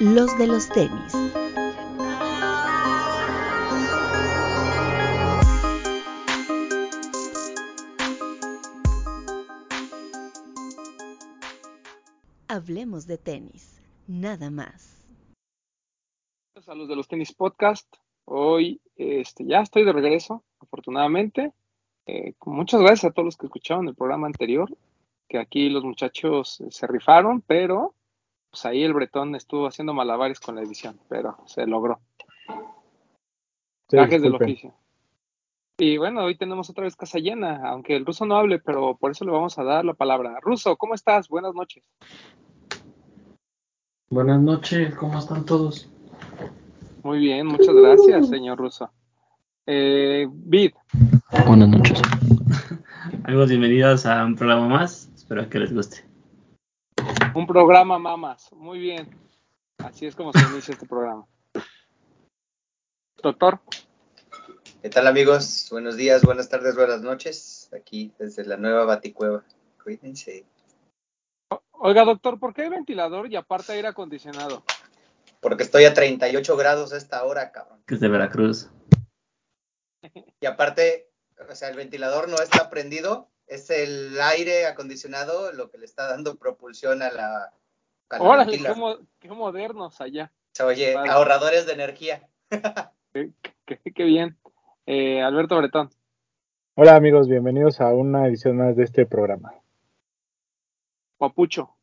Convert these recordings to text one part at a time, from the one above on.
los de los tenis. Hablemos de tenis, nada más. Saludos de los tenis podcast. Hoy este, ya estoy de regreso, afortunadamente. Eh, muchas gracias a todos los que escucharon el programa anterior, que aquí los muchachos se rifaron, pero pues ahí el bretón estuvo haciendo malabares con la edición, pero se logró. Trajes del oficio. Y bueno, hoy tenemos otra vez casa llena, aunque el ruso no hable, pero por eso le vamos a dar la palabra. Ruso, ¿cómo estás? Buenas noches. Buenas noches, ¿cómo están todos? Muy bien, muchas gracias, señor ruso. Eh, Vid. Buenas noches. Amigos, bienvenidos a un programa más. Espero que les guste. Un programa mamas. Muy bien. Así es como se inicia este programa. Doctor. ¿Qué tal amigos? Buenos días, buenas tardes, buenas noches. Aquí desde la nueva Baticueva. Cuídense. Oiga, doctor, ¿por qué hay ventilador y aparte aire acondicionado? Porque estoy a 38 grados a esta hora, cabrón. Que es de Veracruz. Y aparte, o sea, el ventilador no está prendido, es el aire acondicionado lo que le está dando propulsión a la. Órale, qué, modernos allá. Oye, ahorradores de energía. qué, bien. Eh, Alberto Bretón. Hola amigos, bienvenidos a una edición más de este programa. Papucho.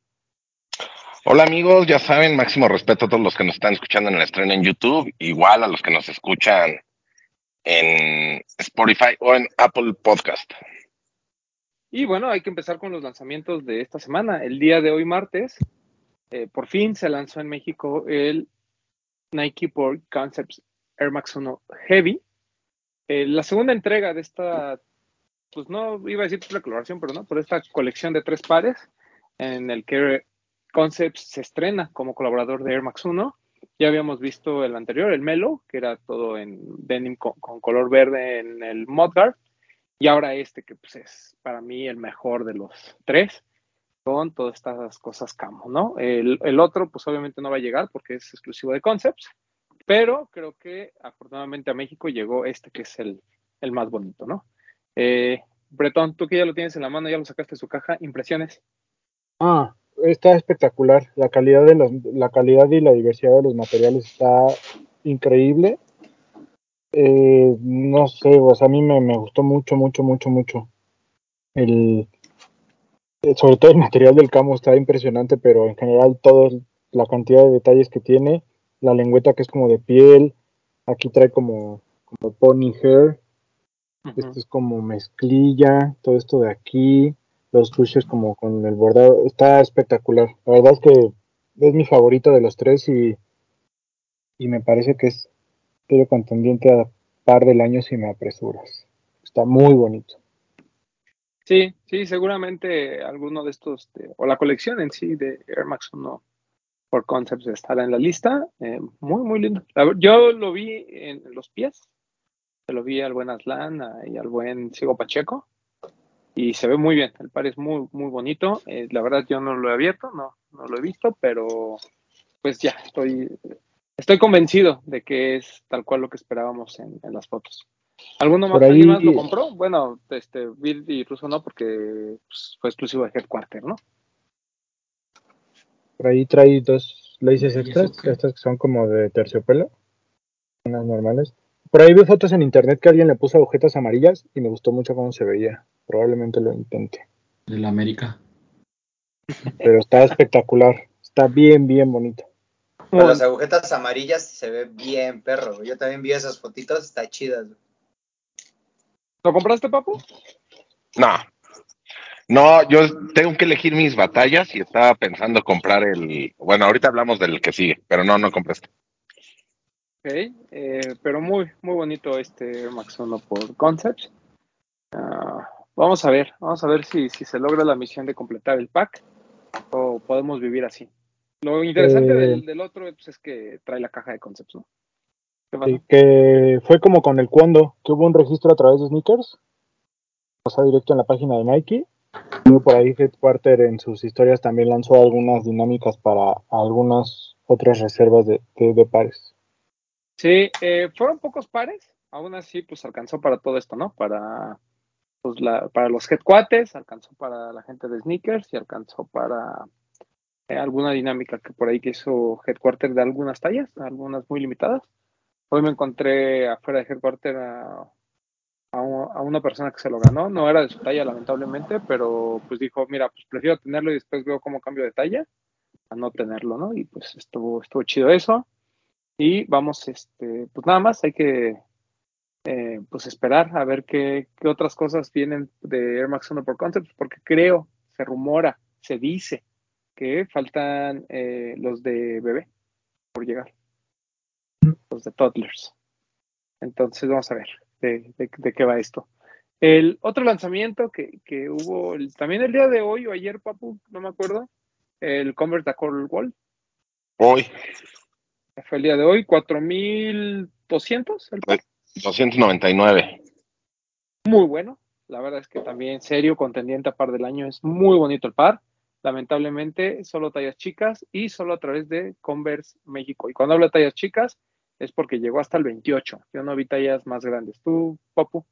Hola amigos, ya saben, máximo respeto a todos los que nos están escuchando en el estreno en YouTube, igual a los que nos escuchan en Spotify o en Apple Podcast. Y bueno, hay que empezar con los lanzamientos de esta semana. El día de hoy, martes, eh, por fin se lanzó en México el Nike Board Concepts Air Max 1 Heavy. Eh, la segunda entrega de esta, pues no iba a decir la coloración, pero no, por esta colección de tres pares, en el que Concepts se estrena como colaborador de Air Max 1 ya habíamos visto el anterior, el Melo, que era todo en denim con, color verde en el Mudguard. Y ahora este, que pues es para mí el mejor de los tres, con todas estas cosas camo, ¿no? El, otro, pues obviamente no va a llegar porque es exclusivo de Concepts, pero creo que afortunadamente a México llegó este que es el, más bonito, ¿no? Eh, Bretón, tú que ya lo tienes en la mano, ya lo sacaste de su caja, impresiones. Ah, está espectacular. La calidad, de los, la calidad y la diversidad de los materiales está increíble. Eh, no sé, pues a mí me, gustó mucho, mucho, mucho, mucho. El, eh, sobre todo el material del camo está impresionante, pero en general toda la cantidad de detalles que tiene, la lengüeta que es como de piel, aquí trae como, como pony hair, esto es como mezclilla, todo esto de aquí, los pushes como con el bordado. Está espectacular. La verdad es que es mi favorito de los tres y, y me parece que es pero contendiente a par del año si me apresuras. Está muy bonito. Sí, sí, seguramente alguno de estos, o la colección en sí de Air Max 1 por Concepts estará en la lista. Eh, muy, muy lindo. Yo lo vi en los pies, se lo vi al buen Aslan y al buen Sigo Pacheco y se ve muy bien. El par es muy, muy bonito. Eh, la verdad yo no lo he abierto, no, no lo he visto, pero pues ya estoy, estoy convencido de que es tal cual lo que esperábamos en, las fotos. ¿Alguno más, ¿alguien más lo compró? Bueno, este, Bill y Russo no, porque pues, fue exclusivo de Headquarter, ¿no? Por ahí trae dos laces extras, estas que son como de terciopelo, unas normales. Por ahí vi fotos en internet que alguien le puso agujetas amarillas y me gustó mucho cómo se veía. Probablemente lo intente. De la América. Pero está espectacular. Está bien, bien bonito. Con las agujetas amarillas se ve bien, perro. Yo también vi esas fotitos, está chidas. ¿Lo compraste, papu? No. No, yo tengo que elegir mis batallas y estaba pensando comprar el. Bueno, ahorita hablamos del que sigue, pero no, no compré este. Ok, eh, pero muy, muy bonito este Max 1 por Concepts. Ah, Vamos a ver, vamos a ver si, si se logra la misión de completar el pack o podemos vivir así. Lo interesante eh, del, otro pues, es que trae la caja de conceptos, ¿no? Sí, que fue como con el cuando, que hubo un registro a través de sneakers, sea, directo en la página de Nike. Y por ahí Headquarter en sus historias también lanzó algunas dinámicas para algunos otras reservas de, de, de pares. Sí, eh, fueron pocos pares, aún así pues alcanzó para todo esto, ¿no? Para pues la, para los headquarters, alcanzó para la gente de sneakers y alcanzó para alguna dinámica que por ahí que hizo headquarter de algunas tallas, algunas muy limitadas. Hoy me encontré afuera de headquarter a, a una persona que se lo ganó, no era de su talla lamentablemente, pero pues dijo, mira, pues prefiero tenerlo y después veo cómo cambio de talla a no tenerlo, ¿no? Y pues estuvo, estuvo chido eso. Y vamos, este, pues nada más, hay que eh, pues esperar a ver qué, qué otras cosas vienen de Air Max 1 por Concepts, porque creo, se rumora, se dice que faltan eh, los de bebé por llegar, los de toddlers. Entonces vamos a ver de, de- de qué va esto. El otro lanzamiento que, que hubo el- también el día de hoy o ayer, Papu, no me acuerdo, el Converse Coral Wall, Hoy, fue el día de hoy, 4200 el par. 299. muy bueno. La verdad es que también serio, contendiente a par del año. Es muy bonito el par. Lamentablemente, solo tallas chicas y solo a través de Converse México. Y cuando hablo de tallas chicas, es porque llegó hasta el 28. Yo no vi tallas más grandes. ¿Tú, Papu?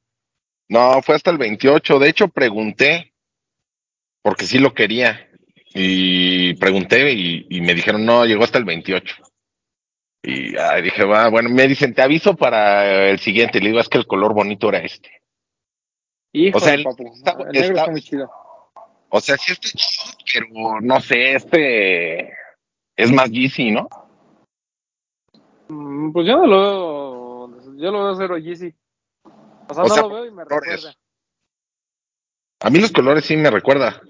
No, fue hasta el 28. De hecho, pregunté, porque sí lo quería. Y pregunté y, y me dijeron, no, llegó hasta el 28. Y dije, va, bueno, me dicen, te aviso para el siguiente. Le digo, es que el color bonito era este. O sea, el- Papu. está- el negro está- está muy chido. O sea, sí está chido, pero no sé, este es más Yeezy, ¿no? Mm, Pues yo no lo veo. Yo lo veo cero Yeezy. O sea, O no sea, lo veo y me colores. recuerda. A mí los colores sí me recuerda,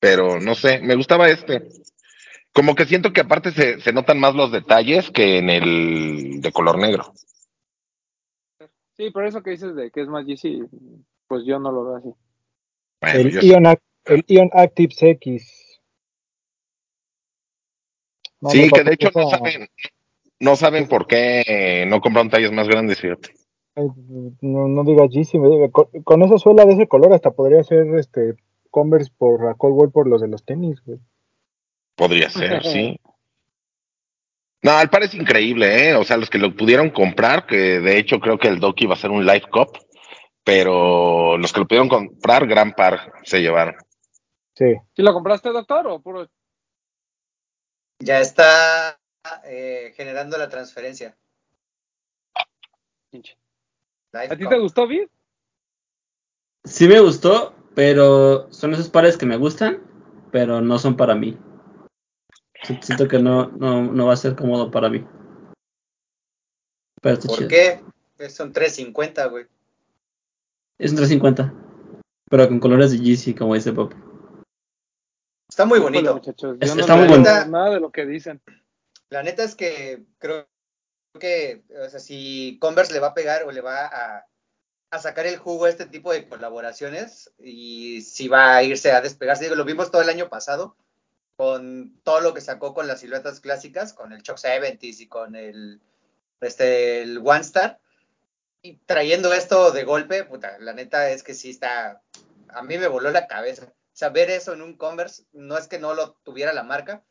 pero no sé, me gustaba este. Como que siento que aparte se, se notan más los detalles que en el de color negro. Sí, pero eso que dices de que es más Yeezy, pues yo no lo veo así. Bueno, El el Ion Active X. No, sí, que de hecho no saben, no saben por qué no compraron tallas más grandes, fíjate. No, no digas Yeezy, me diga, con, con esa suela de ese color hasta podría ser este Converse por la Coldwell por los de los tenis, güey. Podría ser, sí. No, el par es increíble, ¿eh? O sea, los que lo pudieron comprar, que de hecho creo que el Doki iba a ser un Live Cup, pero los que lo pudieron comprar, gran par se llevaron. Sí. ¿Sí lo compraste, doctor, o puro Ya está eh, generando la transferencia. ¿A ti te gustó, Vid? Sí me gustó, pero son esos pares que me gustan, pero no son para mí. Si- Siento que no, no, no va a ser cómodo para mí. Pero ¿Por chido. qué? Son 350, güey. Es un 350, pero con colores de Yeezy, como dice Pop. Está muy bonito. muchachos. Es- Yo no está muy bonito. nada de lo que dicen. La neta es que creo que, o sea, si Converse le va a pegar o le va a, a sacar el jugo a este tipo de colaboraciones y si va a irse a despegarse, digo, lo vimos todo el año pasado con todo lo que sacó con las siluetas clásicas, con el Chuck 70s y con el, este, el One Star. Y trayendo esto de golpe, puta, la neta es que sí está, a mí me voló la cabeza. Sea, ver eso en un Converse, no es que no lo tuviera la marca,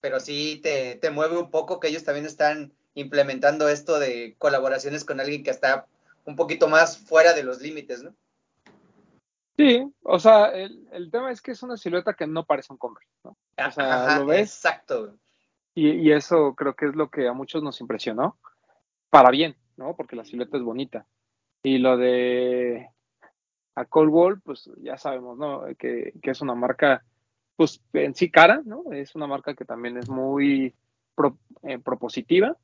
pero sí te, te mueve un poco que ellos también están implementando esto de colaboraciones con alguien que está un poquito más fuera de los límites, ¿no? Sí, o sea, el, el tema es que es una silueta que no parece un Converse, ¿no? O sea, Ajá, lo ves Exacto. y, y eso creo que es lo que a muchos nos impresionó. Para bien, ¿no? Porque la silueta es bonita. Y lo de a Cold Wall, pues ya sabemos, ¿no? Que, que es una marca, pues en sí cara, ¿no? Es una marca que también es muy pro- eh, propositiva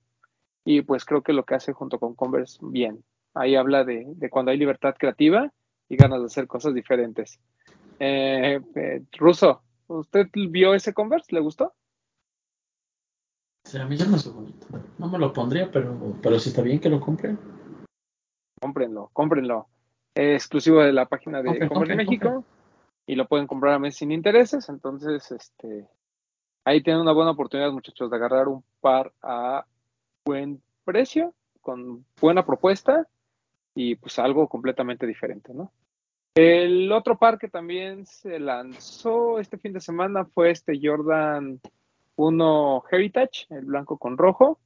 y pues creo que lo que hace junto con Converse bien. Ahí habla de, de cuando hay libertad creativa y ganas de hacer cosas diferentes. Eh, eh, Russo, ¿usted vio ese Converse? ¿Le gustó? Sí, a mí ya no es bonito. No me lo pondría, pero, pero si está bien que lo compren. Cómprenlo, cómprenlo. Exclusivo de la página de Converse compren, México y lo pueden comprar a mes sin intereses. Entonces, este, ahí tienen una buena oportunidad, muchachos, de agarrar un par a buen precio, con buena propuesta y pues algo completamente diferente, ¿no? El otro par que también se lanzó este fin de semana fue este Jordan uno Heritage, el blanco con rojo,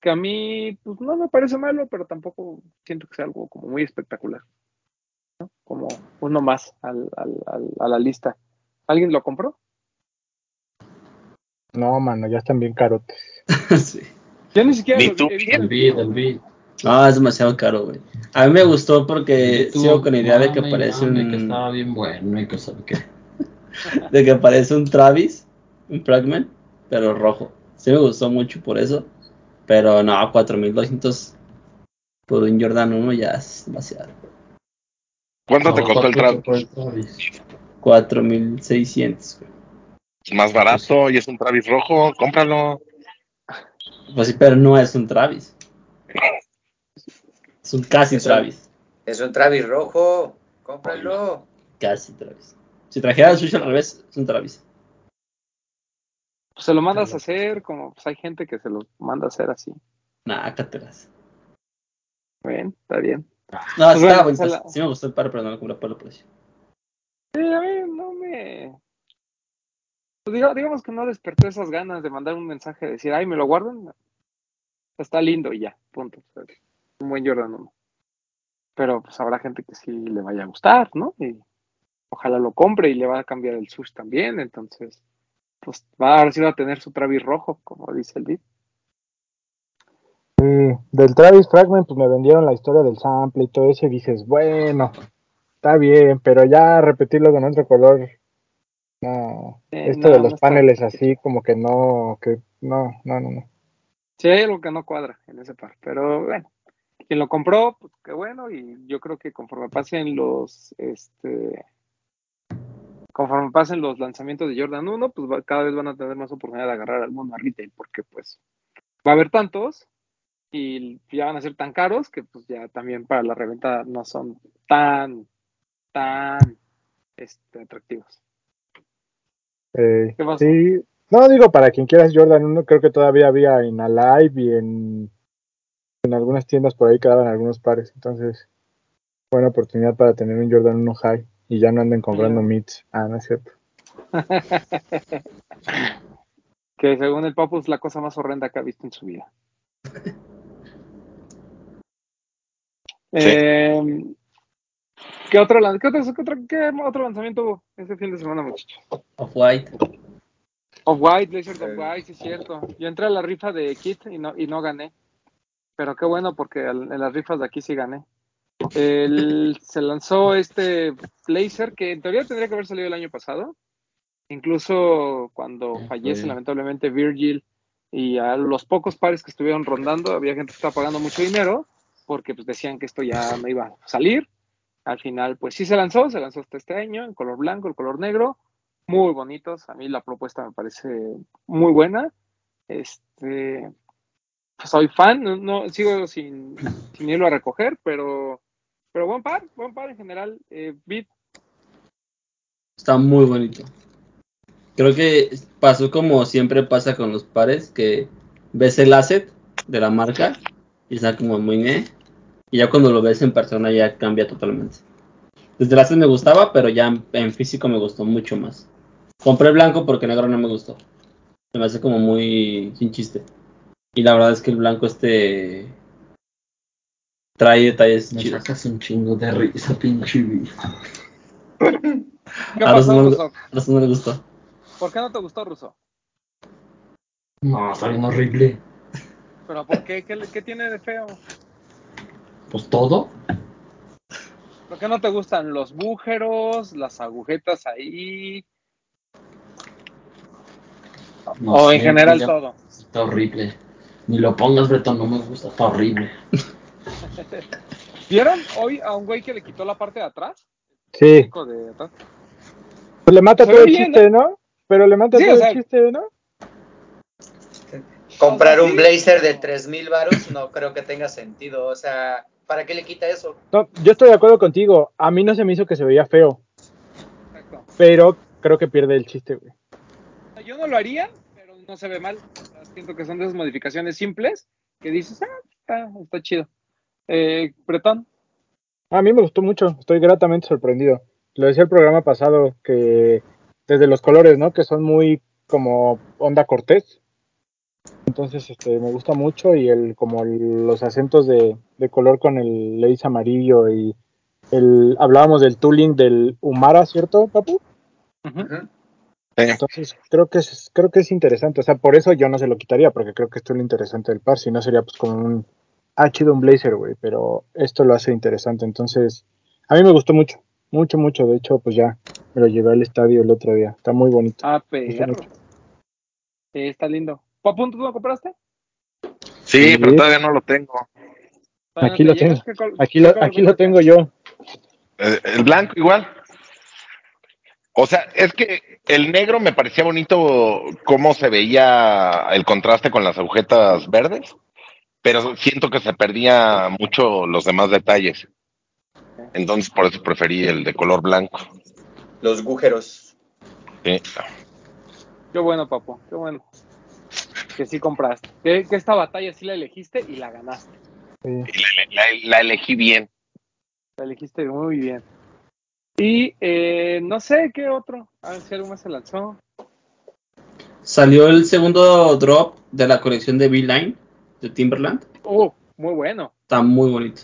que a mí pues, no me parece malo, pero tampoco siento que sea algo como muy espectacular. ¿No? Como uno más al, al, al, a la lista. ¿Alguien lo compró? No, mano, ya están bien carotes. sí. Yo ni siquiera Ni lo tú. El beat, el beat. No, es demasiado caro, güey. A mí me gustó porque Tú, sigo con la idea de que parece mame, un que estaba bien bueno y que sabe qué. de que parece un Travis, un Fragment, pero rojo. Sí me gustó mucho por eso. Pero no, 4200 por un Jordan 1 ya es demasiado. ¿Cuánto te No, costó el ¿cuánto Travis? te costó el Travis? 4600. güey. Es más barato y es un Travis rojo, cómpralo. Pues sí, pero no es un Travis. Es un casi Travis. Es un Travis rojo, cómpralo. Casi Travis. Si trajera el Switch al revés, es un Travis. Pues se lo mandas a hacer, como pues hay gente que se lo manda a hacer así. Nah, cátelas. Bien, está bien. No, sí, estaba bueno, esa la- Sí me gustó el par, pero no lo compré por el precio. Sí, a mí no me. Pues diga- digamos que no despertó esas ganas de mandar un mensaje de decir, ay, me lo guardan. Está lindo y ya, punto. Un buen Jordan 1. Pero pues habrá gente que sí le vaya a gustar, ¿no? Y ojalá lo compre y le va a cambiar el sush también. Entonces, pues va ahora sí va a tener su Travis rojo, como dice el beat. Sí, del Travis Fragment, pues me vendieron la historia del sample y todo eso, y dices, bueno, está bien, pero ya repetirlo con otro color, no. Eh, Esto no, de los paneles bien. así, como que no, que no, no, no, no. Sí, hay algo que no cuadra en ese par, pero bueno, quien lo compró, pues qué bueno, y yo creo que conforme pasen los, este, conforme pasen los lanzamientos de Jordan 1, pues va- cada vez van a tener más oportunidad de agarrar al mundo a retail, porque pues va a haber tantos y ya van a ser tan caros que pues ya también para la reventa no son tan, tan, este, atractivos. Eh, ¿Qué sí, no digo para quien quieras Jordan 1, creo que todavía había en Alive y en, en algunas tiendas por ahí quedaban algunos pares, entonces buena oportunidad para tener un Jordan 1 high y ya no anden comprando Sí. mids. Ah, no es cierto. que según el Papu es la cosa más horrenda que ha visto en su vida. Eh, ¿qué, otro, lan- qué, otro, qué otro- qué otro lanzamiento hubo este fin de semana, muchachos? Off-White. Off-White, Blazer of White, sí es cierto. Yo entré a la rifa de Kit y no, y no gané. Pero qué bueno, porque en las rifas de aquí sí gané. El- se lanzó este Blazer que en teoría tendría que haber salido el año pasado. Incluso cuando Ya fallece lamentablemente Virgil y a los pocos pares que estuvieron rondando, había gente que estaba pagando mucho dinero porque pues decían que esto ya no iba a salir. Al final, pues sí se lanzó, se lanzó hasta este año, en color blanco, el color negro, muy bonitos. A mí la propuesta me parece muy buena. Este, pues, soy fan, no, sigo sin, sin irlo a recoger, pero, pero buen par, buen par en general. Eh, Beat, Está muy bonito. Creo que pasó como siempre pasa con los pares, que ves el asset de la marca y está como muy eh, y ya cuando lo ves en persona ya cambia totalmente. Desde el asset me gustaba, pero ya en, en físico me gustó mucho más. Compré blanco porque negro no me gustó. Se me hace como muy sin chiste. Y la verdad es que el blanco este trae detalles Me chidos. sacas un chingo de risa, pinche. ¿qué A Russo pasó, no, no le gustó. ¿Por qué no te gustó, Russo? No, está bien horrible. ¿Pero por qué? ¿Qué, le- qué tiene de feo? Pues todo. ¿Por qué no te gustan los bújeros, las agujetas ahí? No o sé, en general ya- todo. Está horrible. Ni lo pongas, Beto, no me gusta, está horrible. ¿Vieron hoy a un güey que le quitó la parte de atrás? Sí, de atrás. pues le mata todo el chiste, ¿no? Pero le mata Sí, todo o sea- el chiste, ¿no? Comprar un blazer de 3000 varos no creo que tenga sentido. O sea, ¿para qué le quita eso? No, yo estoy de acuerdo contigo. A mí no se me hizo que se veía feo, Exacto. pero creo que pierde el chiste, güey. Yo no lo haría, pero no se ve mal. Siento que son de esas modificaciones simples que dices, ah, está, está chido. Eh, Bretón, A mí me gustó mucho, estoy gratamente sorprendido. Lo decía el programa pasado, que desde los colores, ¿no? Que son muy como onda Cortés. Entonces, este, me gusta mucho y el como el- los acentos de, de color con el lace amarillo y el hablábamos del tooling del Humara, ¿cierto, papu? Entonces, creo que es creo que es interesante, o sea, por eso yo no se lo quitaría porque creo que esto es lo interesante del par, si no sería pues como un ah, chido un blazer, güey, pero esto lo hace interesante, entonces a mí me gustó mucho, mucho mucho, de hecho, pues ya me lo llevé al estadio el otro día, está muy bonito. Ah. Sí, está lindo. ¿Papu, tú lo compraste? Sí, Sí. pero todavía no lo tengo. ¿Todavía Aquí lo tengo. ¿Qué col- Aquí lo aquí lo tengo yo. Eh, El blanco igual. O sea, es que el negro me parecía bonito cómo se veía el contraste con las agujetas verdes, pero siento que se perdía mucho los demás detalles. Entonces por eso preferí el de color blanco. Los agujeros. Sí. Qué bueno, papu, qué bueno. Que sí compraste. Que, que esta batalla sí la elegiste y la ganaste. Sí. Y la, la- la elegí bien. La elegiste muy bien. Y eh, no sé qué otro. A ver si algo más se lanzó. Salió el segundo drop de la colección de V-Line de Timberland. Oh, muy bueno. Está muy bonito.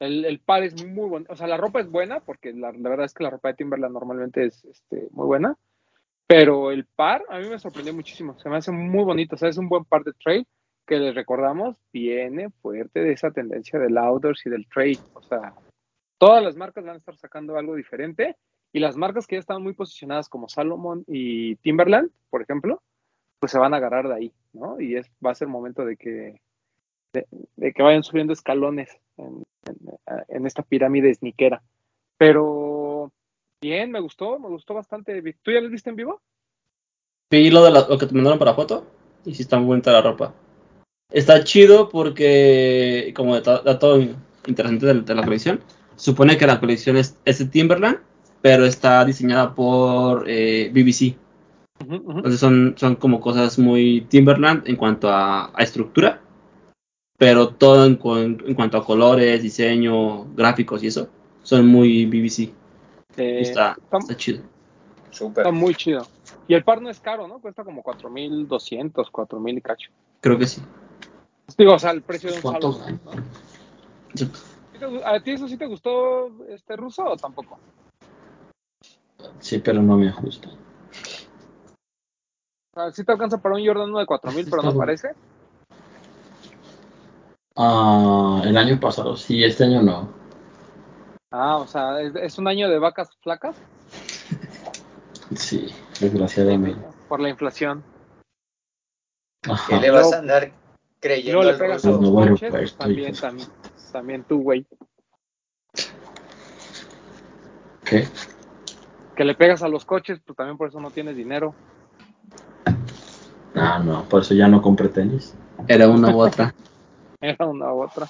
El, el par es muy bueno. O sea, la ropa es buena, porque la, la verdad es que la ropa de Timberland normalmente es este, muy buena. Pero el par a mí me sorprendió muchísimo. Se me hace muy bonito. O sea, es un buen par de trail que les recordamos viene fuerte de esa tendencia del outdoors y del trade. O sea, todas las marcas van a estar sacando algo diferente. Y las marcas que ya estaban muy posicionadas como Salomon y Timberland, por ejemplo, pues se van a agarrar de ahí, ¿no? Y es, va a ser momento de que, de, que vayan subiendo escalones en- en esta pirámide sniquera. Pero bien, me gustó, me gustó bastante. ¿Tú ya los viste en vivo? Vi lo, de la- lo que te mandaron para foto y sí está muy bonita la ropa. Está chido porque, como dato dato interesante de, de la colección, supone que la colección es, es de Timberland, pero está diseñada por eh, BBC. Entonces son, son como cosas muy Timberland en cuanto a, a estructura, pero todo en, en cuanto a colores, diseño, gráficos y eso, son muy BBC. Eh, Y está, está- está chido. Súper. Está muy chido. Y el par no es caro, ¿no? Cuesta como 4.200, 4.000 y cacho. Creo que sí. Digo, o sea, el precio de un ¿Cuánto salón. ¿A ti eso sí te gustó este ruso o tampoco? Sí, pero no me ajusta. O sea, sí te alcanza para un Jordan 1 de 4.000, pero no bueno. parece. Ah, el año pasado, sí, este año no. Ah, o sea, es, es un año de vacas flacas Sí, desgraciadamente. por la inflación. ¿Qué Ajá. le vas a andar creyendo le al pegas a los coches, pues también, también, también tú, güey. ¿Qué? Que le pegas a los coches, pues también por eso no tienes dinero. Ah, no, por eso ya no compré tenis. Era una u otra. Era una u otra.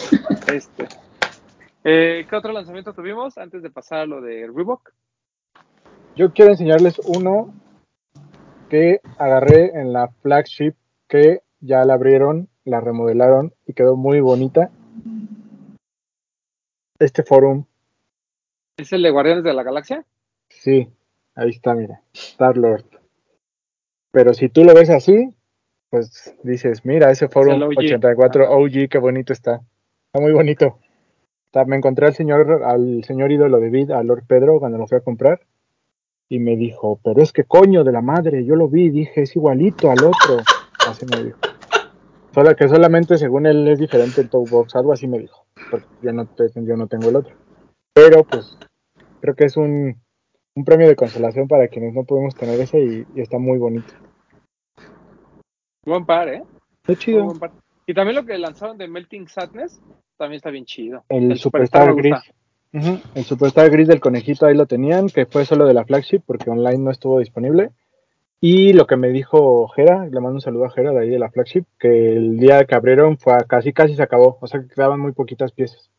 Este. Eh, ¿Qué otro lanzamiento tuvimos antes de pasar a lo de Reebok? Yo quiero enseñarles uno que agarré en la flagship que ya la abrieron, la remodelaron y quedó muy bonita. Este forum, ¿Es el de Guardianes de la Galaxia? sí, ahí está, mira, Star Lord. Pero si tú lo ves así, pues dices, mira, ese forum OG. 84 Ajá. OG, qué bonito está. Está muy bonito. O sea, me encontré al señor, al señor ídolo de Vid, a Lord Pedro, cuando lo fui a comprar. Y me dijo, pero es que coño de la madre, yo lo vi y dije, es igualito al otro. Así me dijo. Solo que solamente según él es diferente el toe box, algo así me dijo. Porque yo no, yo no tengo el otro. Pero pues creo que es un, un premio de consolación para quienes no podemos tener ese y, y está muy bonito. Buen par, ¿eh? Está Muy chido. buen par. Y también lo que lanzaron de Melting Sadness también está bien chido. El, Superstar, gris. El Superstar gris del conejito ahí lo tenían, que fue solo de la flagship porque online no estuvo disponible. Y lo que me dijo Jera, le mando un saludo a Jera de ahí de la flagship, que el día que abrieron fue casi casi se acabó, o sea que quedaban muy poquitas piezas.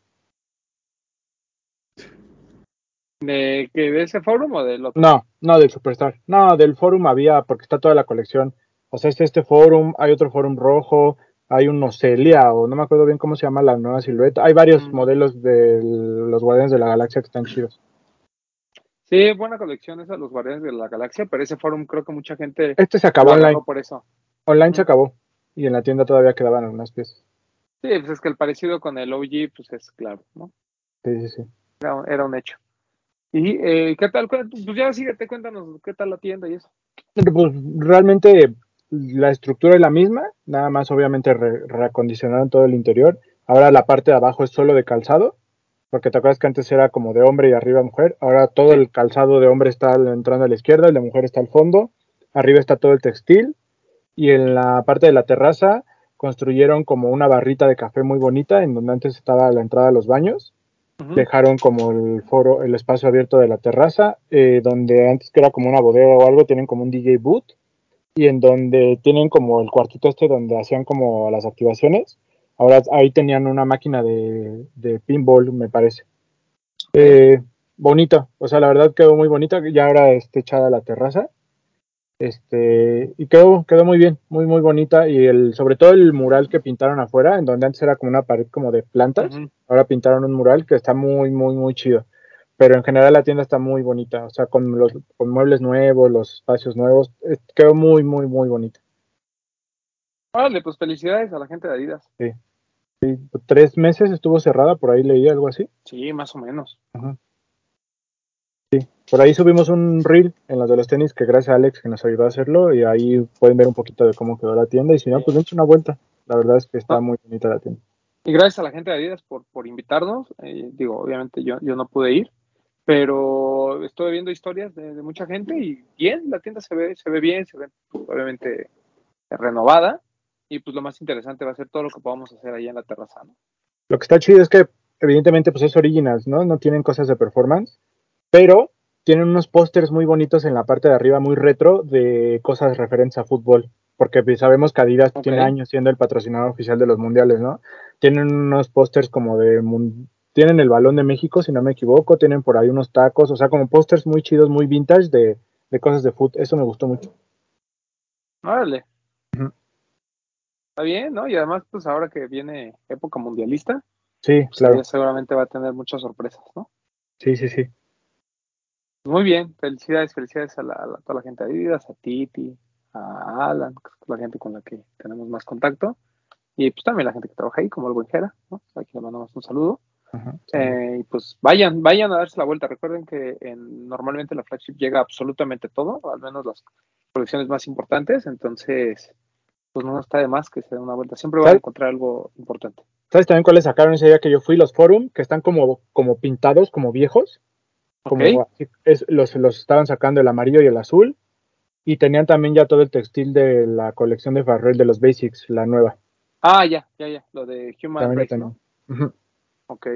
¿De, que ¿De ese forum o del otro? No, no del Superstar, no, del forum había, porque está toda la colección. O sea, es este forum, hay otro forum rojo, hay un Ocelia, o no me acuerdo bien cómo se llama la nueva silueta. Hay varios Mm. modelos de los Guardianes de la Galaxia que están chidos. Sí, buena colección esa, los Guardianes de la Galaxia, pero ese forum creo que mucha gente Este se acabó online. por eso. Online se acabó. Y en la tienda todavía quedaban algunas piezas. Sí, pues es que el parecido con el OG, pues es claro, ¿no? Sí, sí, sí. Era, un- era un hecho. ¿Y eh, qué tal? Pues ya síguete, cuéntanos qué tal la tienda y eso. Pues realmente la estructura es la misma, nada más obviamente re- reacondicionaron todo el interior. Ahora la parte de abajo es solo de calzado, porque te acuerdas que antes era como de hombre y arriba mujer. Ahora todo el calzado de hombre está entrando a la izquierda, el de mujer está al fondo. Arriba está todo el textil y en la parte de la terraza construyeron como una barrita de café muy bonita en donde antes estaba la entrada a los baños dejaron como el foro, el espacio abierto de la terraza, eh, donde antes que era como una bodega o algo, tienen como un DJ booth, y en donde tienen como el cuartito este donde hacían como las activaciones. Ahora ahí tenían una máquina de, de pinball, me parece. Eh, bonita, o sea, la verdad quedó muy bonita, ya ahora está echada la terraza. Este, y quedó, quedó muy bien, muy, muy bonita. Y el, sobre todo el mural que pintaron afuera, en donde antes era como una pared como de plantas, ahora pintaron un mural que está muy, muy, muy chido. Pero en general la tienda está muy bonita, o sea, con los con muebles nuevos, los espacios nuevos, quedó muy, muy, muy bonita. Órale, pues felicidades a la gente de Adidas. Tres meses estuvo cerrada, por ahí leí algo así. Sí, más o menos. Por ahí subimos un reel en los de los tenis que gracias a Alex que nos ayudó a hacerlo y ahí pueden ver un poquito de cómo quedó la tienda y si no, pues dense una vuelta. La verdad es que está Ah. muy bonita la tienda. Y gracias a la gente de Adidas por, por invitarnos. Eh, digo, obviamente yo, yo no pude ir, pero estuve viendo historias de, de mucha gente y bien, la tienda se ve, se ve bien, se ve obviamente renovada. Y pues lo más interesante va a ser todo lo que podamos hacer ahí en la terraza. ¿no? Lo que está chido es que evidentemente pues es originals, ¿no? No tienen cosas de performance, pero tienen unos pósters muy bonitos en la parte de arriba, muy retro, de cosas referentes a fútbol. Porque pues, sabemos que Adidas tiene años siendo el patrocinador oficial de los mundiales, ¿no? Tienen unos pósters como de... Tienen el balón de México, si no me equivoco, tienen por ahí unos tacos, o sea, como pósters muy chidos, muy vintage de, de cosas de fútbol. Eso me gustó mucho. Órale. Está bien, ¿no? Y además, pues ahora que viene época mundialista, Sí, pues claro. seguramente va a tener muchas sorpresas, ¿no? Sí, sí, sí. Muy bien, felicidades, felicidades a, la, a la- toda la gente de Adidas, a Titi, a Alan, la gente con la que tenemos más contacto, y pues también la gente que trabaja ahí, como el buen Jera, ¿no? Aquí le mandamos un saludo. Ajá. Eh, y pues vayan, vayan a darse la vuelta. Recuerden que en- normalmente la flagship llega absolutamente todo, al menos las colecciones más importantes, entonces pues no está de más que se den una vuelta. Siempre van a encontrar algo importante. ¿Sabes también cuáles sacaron ese día que yo fui? Los Forum, que están como, como pintados, como viejos. Como es, los, los estaban sacando el amarillo y el azul. Y tenían también ya todo el textil de la colección de Farrell de los Basics, la nueva. Ah, ya, ya, ya, lo de Human Race, ¿no? Ok.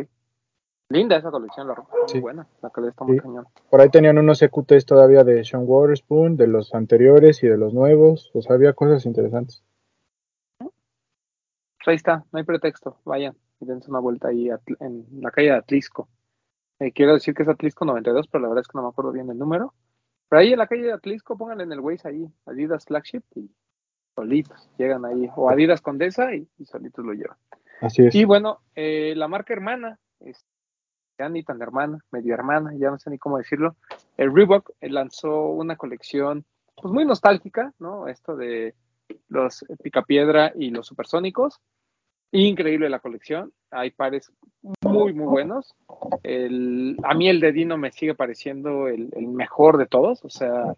Linda esa colección, la ropa está muy Sí. buena. La calidad está muy Sí. cañón. Por ahí tenían unos EQTs todavía de Sean Waterspoon, de los anteriores y de los nuevos. O sea, había cosas interesantes. Pues ahí está, no hay pretexto. Vayan y dense una vuelta ahí en la calle de Atlisco. Eh, quiero decir que es Atlisco 92, pero la verdad es que no me acuerdo bien el número. Pero ahí en la calle de Atlisco, pónganle en el Waze ahí, Adidas Flagship y solitos llegan ahí. O Adidas Condesa y, y solitos lo llevan. Así es. Y bueno, eh, la marca hermana, es, ya ni tan hermana, medio hermana, ya no sé ni cómo decirlo. El Reebok eh, lanzó una colección pues muy nostálgica, ¿no? Esto de los Picapiedra y los Supersónicos. Increíble la colección. Hay pares muy, muy buenos. El, a mí el de Dino me sigue pareciendo el, mejor de todos. O sea,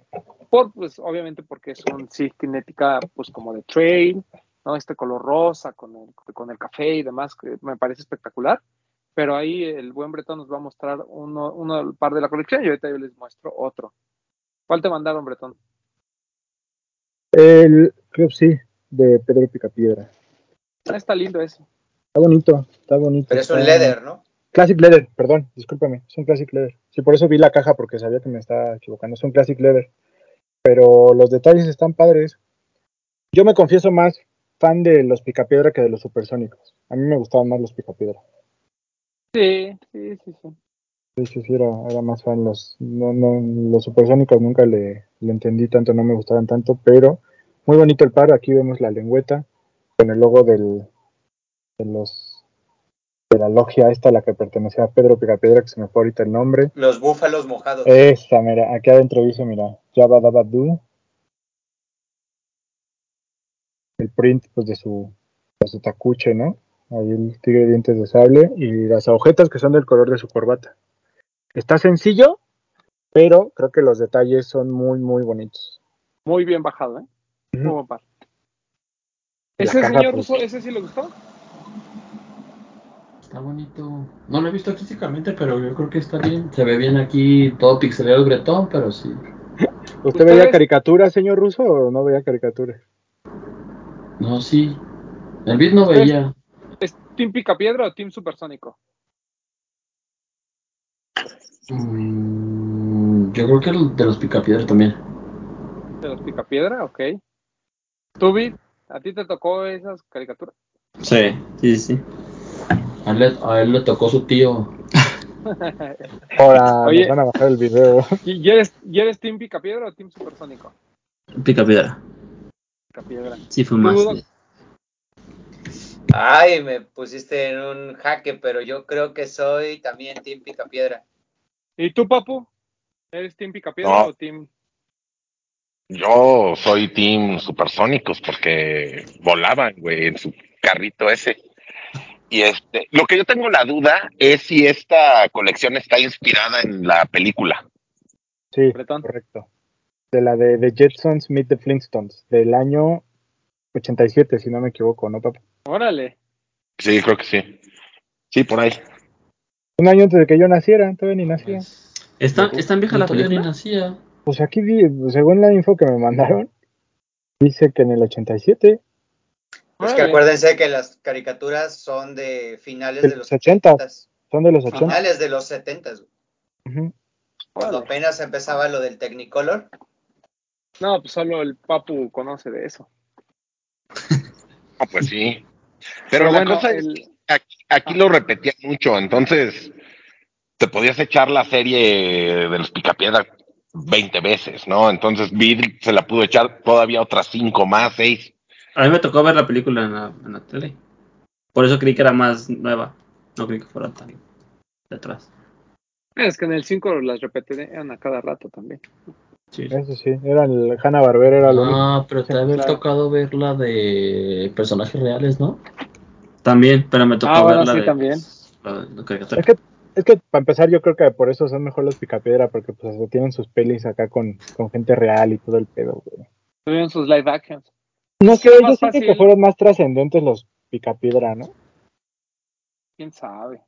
por, pues obviamente porque es un sí cinética pues como de trail, ¿no? Este color rosa con el, con el café y demás, que me parece espectacular. Pero ahí el buen Bretón nos va a mostrar uno, uno del par de la colección y ahorita yo les muestro otro. ¿Cuál te mandaron, Bretón? El club sí, de Pedro Picapiedra. Ah, está lindo ese. Está bonito, está bonito. Pero es un leather, ¿no? Classic Leather, perdón, discúlpame, es un Classic Leather. Sí, por eso vi la caja porque sabía que me estaba equivocando. Es un Classic Leather. Pero los detalles están padres. Yo me confieso más fan de los Picapiedra que de los Supersónicos. A mí me gustaban más los Picapiedra. Sí, sí, sí, sí. Sí, sí, sí, era, era más fan. Los, no, no, los Supersónicos nunca le, le entendí tanto, no me gustaban tanto, pero muy bonito el par. Aquí vemos la lengüeta con el logo del, de los de la logia esta a la que pertenecía a Pedro Picapiedra, que se me fue ahorita el nombre. Los búfalos mojados. Esa, mira, aquí adentro dice, mira, Jabba Dabba Doo. El print, pues, de su, de su tacuche, ¿no? Ahí el tigre de dientes de sable y las agujetas que son del color de su corbata. Está sencillo, pero creo que los detalles son muy, muy bonitos. Muy bien bajado, ¿eh? Par. ¿Ese caja, señor pues, ruso, ese sí le gustó? Está bonito. No lo he visto físicamente, pero yo creo que está bien. Se ve bien aquí todo pixelado el bretón, pero sí. ¿Usted veía caricaturas, señor Ruso, o no veía caricaturas? No, sí. El beat no veía. ¿Es Team Picapiedra o Team Supersónico? Mm, yo creo que el de los picapiedra también. De los Picapiedra, ok. ¿Tú, Vid? ¿A ti te tocó esas caricaturas? Sí, sí, sí. A él, le- a él le tocó su tío. Ahora Oye. nos van a bajar el video. ¿Y eres, y eres Team Picapiedra o Team Supersónico? Pica piedra. Sí, fue más. Tú, de- Ay, me pusiste en un jaque, pero yo creo que soy también Team Picapiedra. ¿Y tú, Papu? ¿Eres Team Picapiedra No. o Team Yo soy Team Supersónicos porque volaban, güey, en su carrito ese. Y este, lo que yo tengo la duda es si esta colección está inspirada en la película. Sí, correcto. De la de, de Jetsons Meet the Flintstones, del año 87, si no me equivoco, ¿no, papá? Órale. Sí, creo que sí. Sí, por ahí. Un año antes de que yo naciera, todavía ni nacía. Pues, ¿Es tan, yo- es tan vieja yo la todavía ni película? nacía. Pues aquí, según la info que me mandaron, dice que en el 87, Es que acuérdense que las caricaturas son de finales De de los los 80. 80. son de los 80. Finales de los 70, Ujú. cuando apenas empezaba lo del Technicolor. No, pues solo el Papu conoce de eso. Ah, pues sí. Pero Pero, la bueno, cosa es el- aquí, aquí lo repetían mucho, entonces te podías echar la serie de los Picapiedra 20 veces, ¿no? Entonces Vid se la pudo echar todavía otras cinco más, seis. A mí me tocó ver la película en la, en la tele. Por eso creí que era más nueva. No creí que fuera tan de atrás. Es que en el 5 las repetían a cada rato también. Sí. Eso sí, era el Hanna Barbera, era lo único. Ah, pero te haber claro. tocado ver la de personajes reales, ¿no? También, pero me tocó Ah, bueno, ver la sí, de, también. la de- la caricatura. Es que, es que para empezar, yo creo que por eso son mejor los Picapiedra, porque pues hasta tienen sus pelis acá con, con gente real y todo el pedo, güey. Tuvieron sus live actions. No sé, yo siento que fueron más trascendentes los Picapiedra, ¿no? ¿Quién sabe?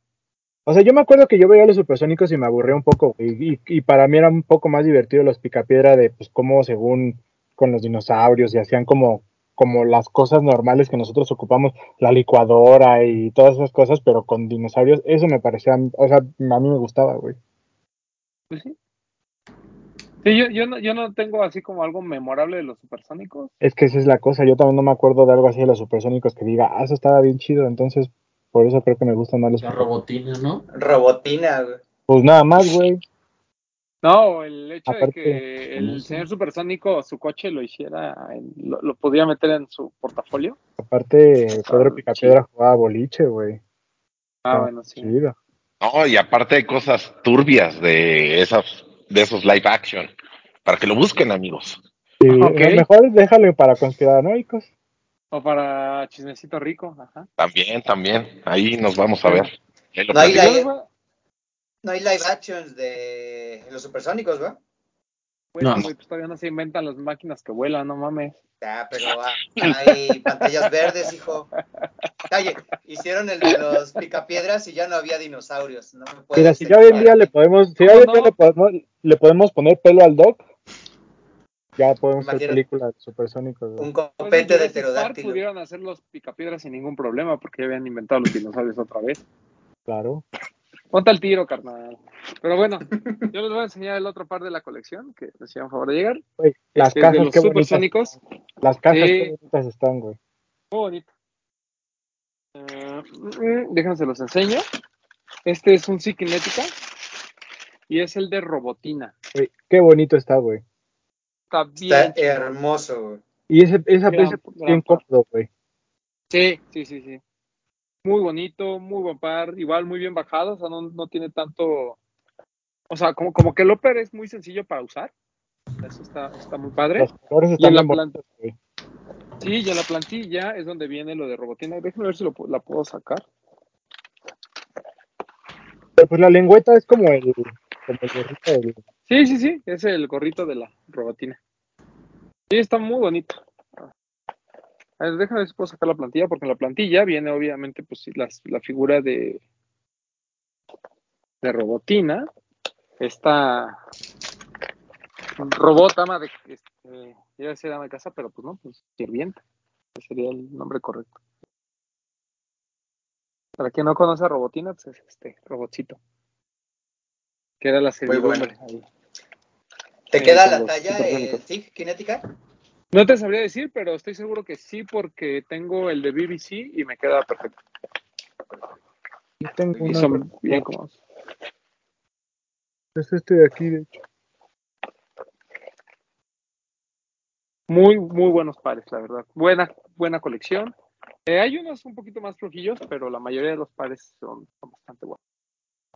O sea, yo me acuerdo que yo veía los supersónicos y me aburría un poco, güey, y, y para mí era un poco más divertido los Picapiedra de, pues, cómo según con los dinosaurios y hacían como, como las cosas normales que nosotros ocupamos, la licuadora y todas esas cosas, pero con dinosaurios, eso me parecía, o sea, a mí me gustaba, güey. Pues sí. Sí, yo, yo, no, yo no tengo así como algo memorable de los supersónicos. Es que esa es la cosa, yo también no me acuerdo de algo así de los supersónicos que diga, ah, eso estaba bien chido, entonces por eso creo que me gustan más los La robotina, ¿no? Robotina, güey. Pues nada más, güey. No, el hecho Aparte, de que el no sé. señor supersónico su coche lo hiciera, en- lo, lo podía meter en su portafolio. Aparte, Pedro Ah, Picapiedra jugaba boliche, güey. Ah, Estaba bueno, sí. chido. No, y aparte hay cosas turbias de esas, de esos live action. Para que lo busquen, amigos. Sí, Ok. lo mejor déjalo para conspiranoicos. O para chismecito rico, ajá. También, también. Ahí nos vamos a ver. No hay live- No hay live actions de los supersónicos, ¿va? Bueno, No. güey, pues todavía no se inventan las máquinas que vuelan, no mames. Ya, pero hay pantallas verdes, hijo. Calle, hicieron el de los picapiedras y ya no había dinosaurios. No me Mira, si ya hoy en día le podemos, si ¿Cómo hoy en no? día le podemos, le podemos poner pelo al doc, ya podemos hacer películas de supersónicos. un Pues copete de Jurassic Park pterodáctilo. pudieron hacer los picapiedras sin ningún problema porque ya habían inventado los dinosaurios otra vez. Claro. Ponte al tiro, carnal. Pero bueno, yo les voy a enseñar el otro par de la colección que me hicieron favor de llegar. Las que es de cajas los qué bonitas. supersónicos. Las cajas Sí. qué bonitas están, güey. Muy bonito. Eh, mm, déjense los enseño. Este es un Cikinética y es el de Robotina. Güey, Qué bonito está, güey. Está bien. Está hermoso, güey. Y ese, esa Gran- gran bien cómodo, güey. Sí, sí, sí, sí. muy bonito, muy buen par, igual muy bien bajado, o sea, no, no tiene tanto, o sea, como, como que el upper es muy sencillo para usar, eso está, está muy padre. Los colores Y están en la planta, sí, y en la plantilla es donde viene lo de robotina, déjenme ver si lo, la puedo sacar. Pero pues la lengüeta es como el, como el gorrito Sí, sí, sí, es el gorrito de la robotina. Sí, está muy bonito. A ver, déjame ver si puedo sacar la plantilla, porque en la plantilla viene obviamente pues la figura de, de robotina. Esta robot ama de este, iba a decir ama de casa, pero pues no, pues sirvienta. Ese sería el nombre correcto. Para quien no conoce a Robotina, pues es este robotcito. Que era la Muy bueno. servidumbre ahí. ¿Te Sí, queda la talla el SIG Kinética? No te sabría decir, pero estoy seguro que sí, porque tengo el de BBC y me queda perfecto. Tengo Y son bien cómodos. Es este de aquí, de hecho. Muy, muy buenos pares, la verdad. Buena, buena colección. Eh, hay unos un poquito más flojillos, pero la mayoría de los pares son, son bastante buenos.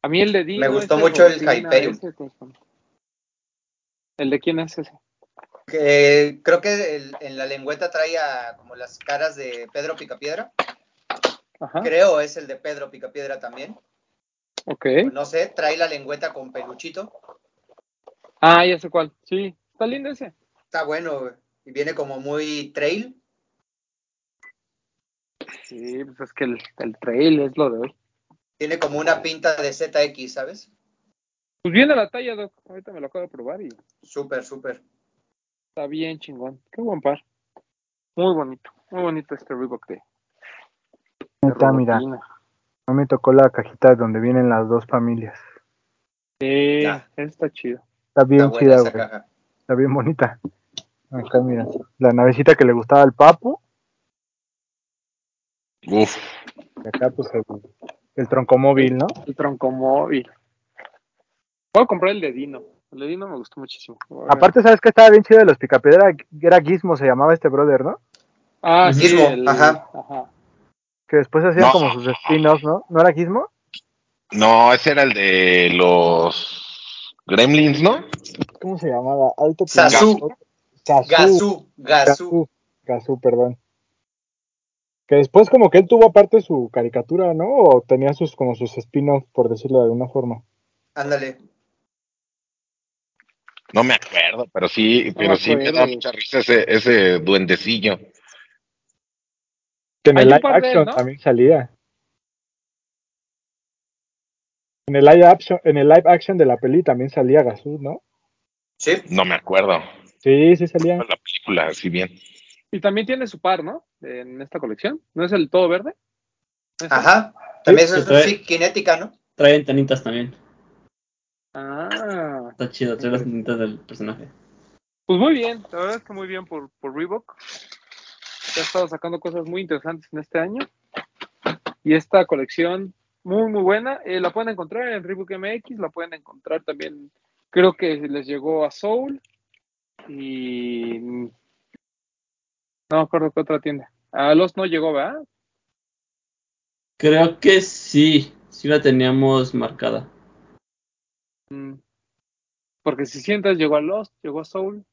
A mí el de Dino. Me gustó mucho el Hyperion. ese, ¿cómo se llama? ¿El de quién es ese? Creo que el- en la lengüeta trae a como las caras de Pedro Picapiedra. Ajá. Creo es el de Pedro Picapiedra también. Ok. No sé, trae la lengüeta con peluchito. Ah, ya sé cuál. Sí, está lindo ese. Está bueno. Y viene como muy trail. Sí, pues es que el, el trail es lo de hoy. Tiene como una pinta de ZX, ¿sabes? Pues viene la talla, Doc. Ahorita me lo acabo de probar y Súper, súper. está bien chingón. Qué buen par. Muy bonito. Muy bonito este Reebok de, de Neta, mira, no me tocó la cajita donde vienen las dos familias. Sí, Ya. está chido. Está Está bien buena chida, güey. caja. Está bien bonita. Acá, mira. La navecita que le gustaba al papu. Uf. Y acá, pues, el, el troncomóvil, ¿no? El tronco móvil. Puedo comprar el de Dino. El de Dino me gustó muchísimo. Aparte, ¿sabes qué estaba bien chido de los picapiedra? Era Gizmo, se llamaba este brother, ¿no? ah, sí, Gizmo, el- ajá. ajá. Que después hacían No. como sus spin-offs, ¿no? ¿No era Gizmo? No, ese era el de los Gremlins, ¿no? ¿Cómo se llamaba? Alto Sasu. Sasu. Gazú, Gazú. Gazú. Gazú, perdón. Que después como que él tuvo aparte su caricatura, ¿no? O tenía sus como sus spin-offs, por decirlo de alguna forma. Ándale. No me acuerdo, pero sí, me pero sí me da mucha risa ese, ese duendecillo. Que en Hay el un live par de él, action ¿no? también salía. En el live action, en el live action de la peli también salía Gazú, ¿no? Sí. No me acuerdo. Sí, sí salía. La película, así bien. Y también tiene su par, ¿no? En esta colección. ¿No es el todo verde? ¿No es Ajá. También Sí, es trae- SIG Kinética, ¿no? Trae antenitas también. Ah, Está chido, trae las antenitas del personaje. pues muy bien, la verdad es que muy bien por, por Reebok. Ha estado sacando cosas muy interesantes en este año. Y esta colección, muy, muy buena. Eh, la pueden encontrar en Reebok MX, la pueden encontrar también, creo que les llegó a Soul. Y no me acuerdo qué otra tienda. A los no llegó, ¿verdad? Creo que sí, sí la teníamos marcada. Mm. Porque si sientas, llegó a Lost, llegó a Soul,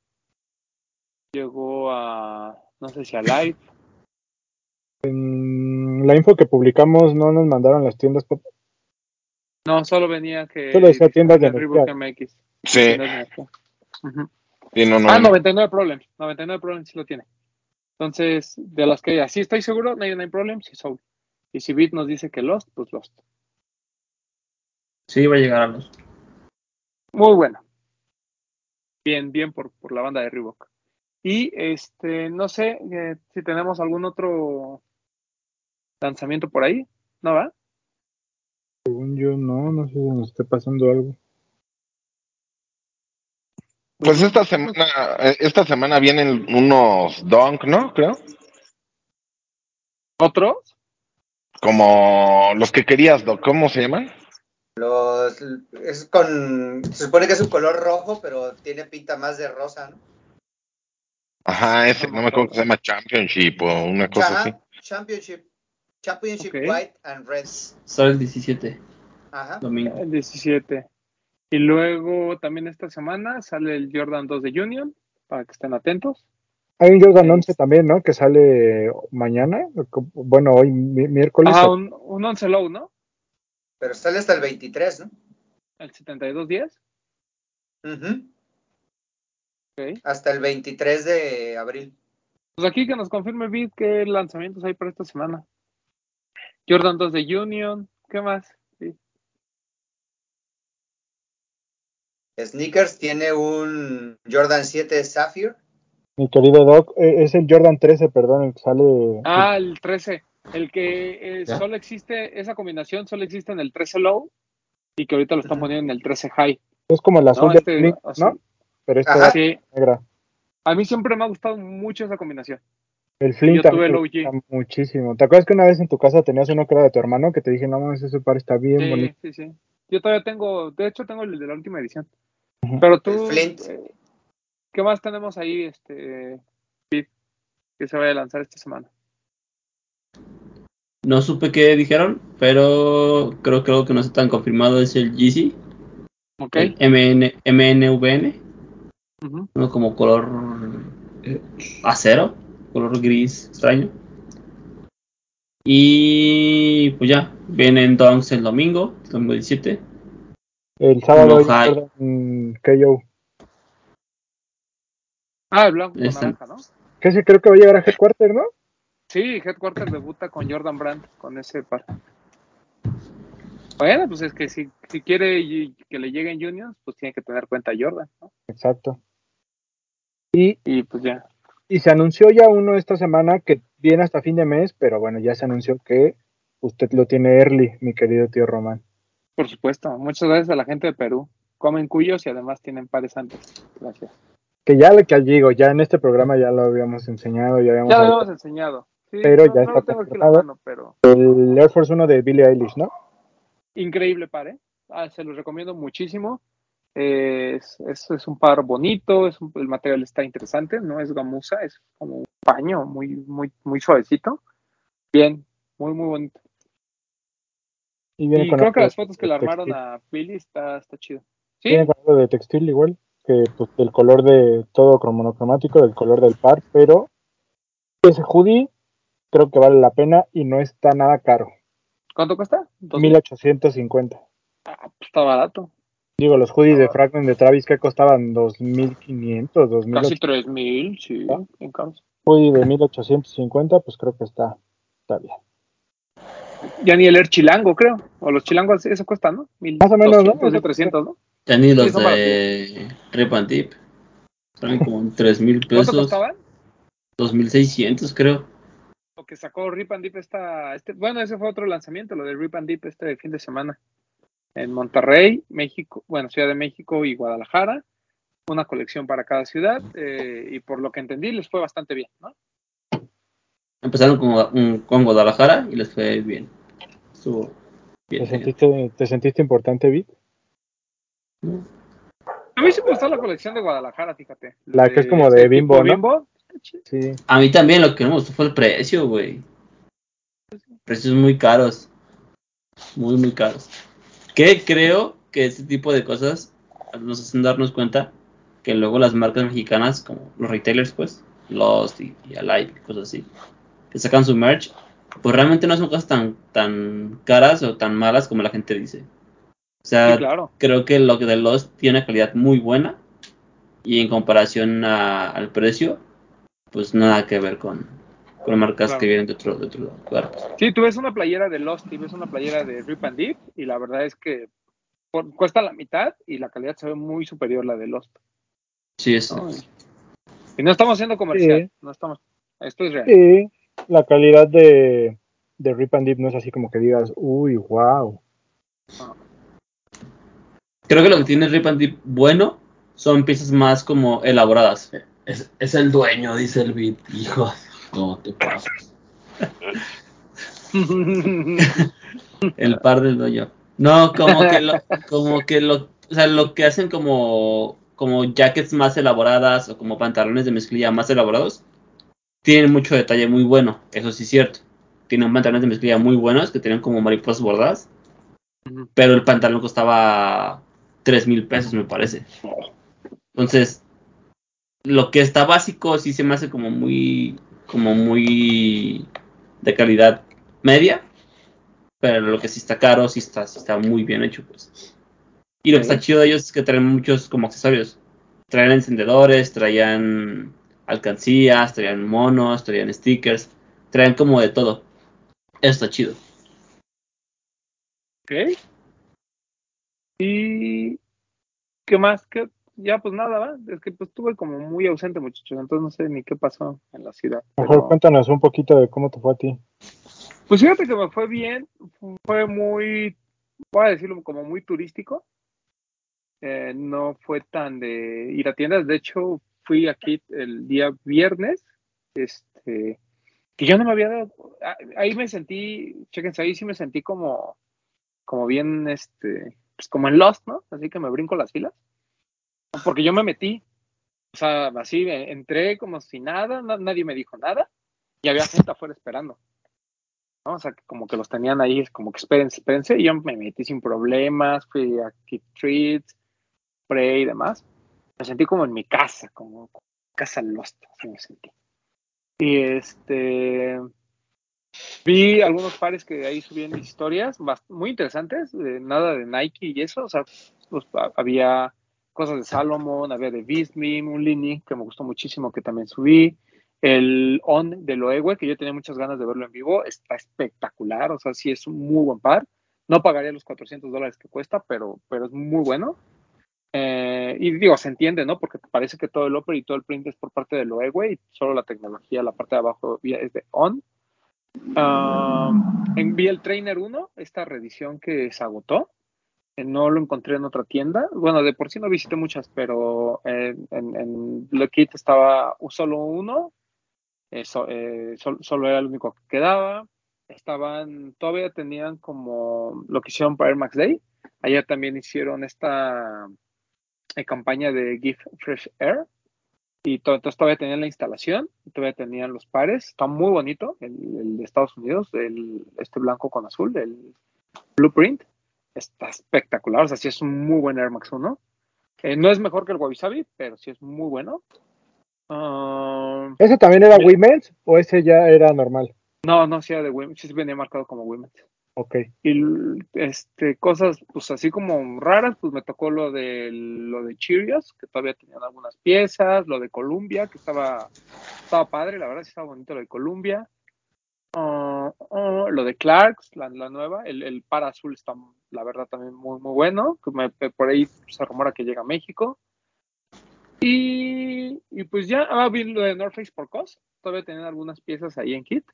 llegó a, no sé si a Live. En la info que publicamos no nos mandaron las tiendas. pop- No, solo venía que. Solo decía tiendas de energía. MX. Sí, Tiendas de energía. Ujú. sí, no, no. Ah, 99 Problems. 99 Problems sí lo tiene. Entonces, de las que así estoy seguro, 99 Problems y Soul. Y si Beat nos dice que Lost, pues Lost. Sí, va a llegar a los. Muy bueno. Bien, bien por, por la banda de Reebok. Y este, no sé eh, si tenemos algún otro lanzamiento por ahí, ¿no va? Según yo, no, no sé si nos esté pasando algo. Pues esta semana, eh, esta semana vienen unos Dunk, ¿no? Creo. ¿Otros? Como los que querías, Doc. ¿Cómo se llaman? Los, es con, se supone que es un color rojo, pero tiene pinta más de rosa, ¿no? Ajá, ese, No me acuerdo que se llama Championship o una cosa así. Championship. Championship. White and Red. Sale el 17, Ajá. domingo. El 17. Y luego también esta semana sale el Jordan 2 de Union, para que estén atentos. Hay un Jordan Sí. 11 también, ¿no? Que sale mañana. Bueno, hoy mi- miércoles. Ajá, un, un 11 low, ¿no? Pero sale hasta el 23, ¿no? El 7210. Ujú. Ok. Hasta el 23 de abril. Pues aquí que nos confirme Bid qué lanzamientos hay para esta semana. Jordan 2 de Union, ¿qué más? Sí. Sneakers tiene un Jordan 7 Sapphire. Mi querido Doc, eh, es el Jordan 13, perdón, el que sale. Ah, el 13. El que eh, solo existe, esa combinación solo existe en el 13 low y que ahorita lo están poniendo en el 13 high. Es como el azul No, de este, Flint, así. ¿no? Pero este Ajá. es Sí, negra. a mí siempre me ha gustado mucho esa combinación. El Flint Yo también tuve el me OG. gusta muchísimo. ¿Te acuerdas que una vez en tu casa tenías uno que era de tu hermano que te dije, no mames, ese par está bien Sí, bonito? sí, sí. Yo todavía tengo, de hecho tengo el de la última edición. Pero tú, El Flint. eh, ¿qué más tenemos ahí, este, que se vaya a lanzar esta semana? No supe qué dijeron, pero creo que algo que no está tan confirmado es el GC, Ok. el MN, MNVN, uno como color acero, color gris extraño. Y pues ya, vienen Donks el domingo, domingo 17. El sábado No, mm, KO. Ah, el blanco con naranja, ¿no? Que ese creo que va a llegar a Headquarter, ¿no? Sí, Headquarter debuta con Jordan Brand, con ese par. Bueno, pues es que si, si quiere que le lleguen Unions, pues tiene que tener cuenta Jordan, ¿no? Exacto. Y, Y pues ya. y se anunció ya uno esta semana que viene hasta fin de mes, pero bueno, ya se anunció que usted lo tiene early, mi querido tío Román. Por supuesto. Muchas gracias a la gente de Perú. Comen cuyos y además tienen pares antes. Gracias. Que ya le que digo, ya en este programa ya lo habíamos enseñado, ya habíamos Ya lo habíamos enseñado. Sí, Pero no, ya no está lo mano, pero El Air Force 1 de Billie Eilish, ¿no? increíble par, ¿eh? Ah, se los recomiendo muchísimo. Eh, es, es, es un par bonito, es un- el material está interesante, no es gamuza, es como un paño muy, muy, muy suavecito. Bien, muy, muy bonito. Y Y con creo que las fotos que le armaron a Billy está, está chido. Sí, Viene con algo de textil igual, que pues del color de todo monocromático, del color del par, pero ese hoodie creo que vale la pena y no está nada caro. ¿cuánto cuesta? ¿Dos- 1850. Ah, pues está barato. Digo, los hoodies Ah. de Fragment de Travis que costaban 2500, Casi 2800. tres mil, sí, bien caros. Hoodie de 1850, pues creo que está, está bien. Ya ni el Air Chilango, creo. O los Chilangos, eso cuesta, ¿no? Más o menos, ¿no? 1200, Eso- 1300, ¿no? Ya ni los son de Rip and Dip. Salen como en 3 mil ¿Cuánto pesos. costaban? 2600 creo. Lo que sacó Rip and Dip esta, este, bueno, ese fue otro lanzamiento, lo de Rip and Dip este fin de semana. En Monterrey, México, bueno, Ciudad de México y Guadalajara. Una colección para cada ciudad. eh, y por lo que entendí, les fue bastante bien, ¿no? Empezaron con, un- con Guadalajara y les fue bien. Estuvo ¿Te bien. sentiste, ¿Te sentiste importante, Vic? A mí sí me gustó la colección de Guadalajara, fíjate. La que es como de ese Bimbo, ¿no? Bimbo. Sí. A mí también lo que no me gustó fue el precio, güey. Precios muy caros. Muy, muy caros. Que creo que este tipo de cosas nos hacen darnos cuenta que luego las marcas mexicanas, como los retailers, pues, Lost y, y Alive y cosas así, que sacan su merch, pues realmente no son cosas tan, tan caras o tan malas como la gente dice. O sea, Sí, claro. creo que lo que de Lost tiene una calidad muy buena y en comparación a- al precio, pues nada que ver con, con marcas Claro. que vienen de otro, de otro lugar. Sí, tú ves una playera de Lost y ves una playera de Rip and Dip y la verdad es que por- cuesta la mitad y la calidad se ve muy superior a la de Lost. Sí, es, ¿no? Y no estamos haciendo comercial, Sí. no estamos. Esto es real. Sí, la calidad de, de Rip and Dip no es así como que digas, uy, wow. Creo que lo que tiene Rip and Dip bueno son piezas más como elaboradas. Es, es el dueño, dice el beat. Hijo, no te pases. El par del dueño. No, como que lo, como que lo, o sea, lo que hacen como, como jackets más elaboradas o como pantalones de mezclilla más elaborados, tienen mucho detalle muy bueno, eso sí es cierto. tenían pantalones de mezclilla muy buenos que tenían como mariposas bordadas. Pero el pantalón costaba 3 mil pesos, me parece. Entonces, lo que está básico sí se me hace como muy, como muy de calidad media. Pero lo que sí está caro, sí está, sí está muy bien hecho, pues. Y lo que está chido de ellos es que traen muchos como accesorios. Traían encendedores, traían alcancías, traían monos, traían stickers, traían como de todo. Eso está chido. Ok. Y qué más que ya pues nada, ¿va? Es que pues estuve como muy ausente, muchachos, entonces no sé ni qué pasó en la ciudad. Mejor pero- cuéntanos un poquito de cómo te fue a ti. Pues fíjate que me fue bien, fue muy, voy a decirlo como muy turístico. Eh, no fue tan de ir a tiendas, de hecho fui aquí el día viernes, este, que yo no me había dado, ah, ahí me sentí, chéquense, ahí sí me sentí como, como bien, este, pues como en Lost, ¿no? Así que me brinco las filas, porque yo me metí, o sea, así entré como si nada, na- nadie me dijo nada, y había gente afuera esperando. ¿no? O sea, como que los tenían ahí, como que espérense, espérense, y yo me metí sin problemas, fui a Treats, Prey y demás. Me sentí como en mi casa, como, casa Lost, así me sentí. Y este, vi algunos pares que ahí subían historias muy interesantes, de nada de Nike y eso, o sea, pues, ha- había cosas de Salomon, había de Bismim, un Lini que me gustó muchísimo que también subí, el On de Loewe, que yo tenía muchas ganas de verlo en vivo, está espectacular, o sea, sí es un muy buen par, no pagaría los 400 dólares que cuesta, pero, pero es muy bueno. Eh, y digo, se entiende, ¿no? Porque parece que todo el upper y todo el print es por parte de Loewe y solo la tecnología, la parte de abajo es de On. Vi el Trainer 1, esta reedición que se agotó. Eh, No lo encontré en otra tienda. Bueno, de por sí no visité muchas, pero en, en, Kit estaba solo uno. Eso, eh, sol- solo era el único que quedaba. Estaban, todavía tenían como lo que hicieron para Air Max Day. Ayer también hicieron esta eh, campaña de Give Fresh Air. Y to- entonces todavía tenían la instalación, todavía tenían los pares. Está muy bonito el, el de Estados Unidos, el, este blanco con azul, el Blueprint. Está espectacular, o sea, sí es un muy buen Air Max 1. Eh, no es mejor que el Wabi pero sí es muy bueno. Ah, ¿Ese también era. Women's o ese ya era normal? no, no, sí era de Women's, sí venía marcado como Women's. Ok. Y este, cosas, pues así como raras, pues me tocó lo de lo de Cheerios, que todavía tenían algunas piezas, lo de Columbia, que estaba, estaba padre, la verdad sí estaba bonito lo de Columbia. Ah, lo de Clarks, la, la nueva, el, el para azul está, la verdad, también muy, muy bueno. Que por ahí se rumora que llega a México. Y, y pues ya, ah, vi lo de North Face por COS. Todavía tenían algunas piezas ahí en kit.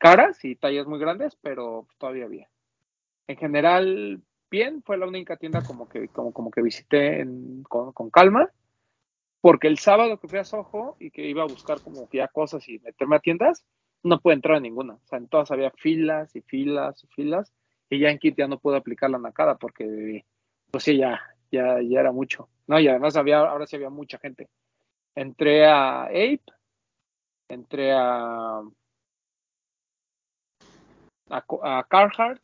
Caras y tallas muy grandes, pero todavía había. En general, bien, fue la única tienda como que, como, que visité en- con, con calma. Porque el sábado que fui a Soho y que iba a buscar como que ya cosas y meterme a tiendas, no pude entrar a ninguna. O sea, en todas había filas y filas y filas. Y ya en Kit ya no pude aplicar la nacada porque, pues sí, ya, ya, ya era mucho. No, y además había, ahora sí había mucha gente. Entré a Ape, entré a, a, Carhartt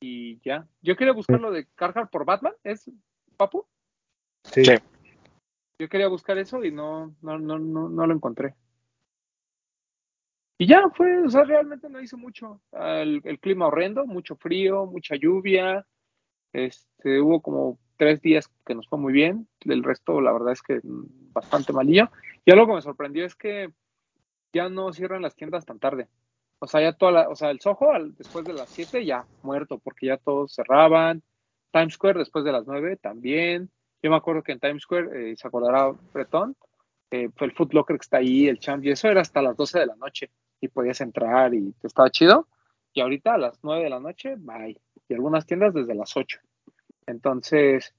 y ya. Yo quería buscar lo de Carhartt por Batman, ¿es Papu? Sí. Sí. Yo quería buscar eso y no, no, no, no, no lo encontré. Y ya fue, o sea, realmente no hizo mucho. El, el clima horrendo, mucho frío, mucha lluvia. Este, hubo como tres días que nos fue muy bien. Del resto, la verdad es que bastante malillo. Y algo que me sorprendió es que ya no cierran las tiendas tan tarde. O sea, ya toda la, o sea, el Soho al- después de las 7 ya muerto, porque ya todos cerraban. Times Square después de las 9 también. Yo me acuerdo que en Times Square, eh, se acordará Bretón, eh, fue el Foot Locker que está ahí, el Champ, y eso era hasta las 12 de la noche. Y podías entrar y estaba chido. Y ahorita a las 9 de la noche, bye. Y algunas tiendas desde las 8. Entonces,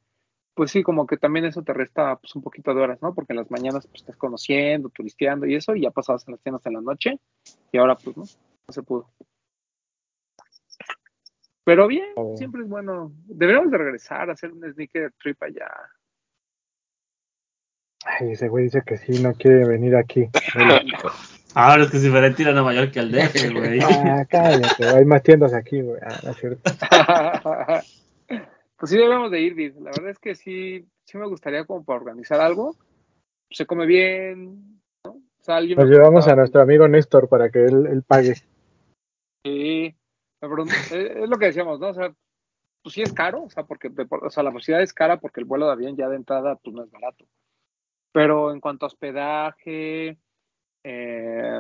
pues sí, como que también eso te resta pues, un poquito de horas, ¿no? Porque en las mañanas pues, estás conociendo, turisteando y eso, y ya pasabas en las tiendas en la noche, y ahora pues no, no se pudo. Pero bien, ver. siempre es bueno. Deberíamos de regresar a hacer un sneaker trip allá. Ay, ese güey dice que sí, no quiere venir aquí. Ahora es que es diferente ir a Nueva York que al DF, güey. Ah, cállate, hay más tiendas aquí, güey. Ah, no es cierto. pues sí debemos de ir, Vid. La verdad es que sí, sí me gustaría como para organizar algo. Se come bien, ¿no? O sea, alguien Nos llevamos a nuestro amigo Néstor para que él, él pague. Sí, pregunto- es lo que decíamos, ¿no? O sea, pues sí es caro, o sea, porque o sea, la posibilidad es cara porque el vuelo de avión ya de entrada pues no es barato. Pero en cuanto a hospedaje, eh,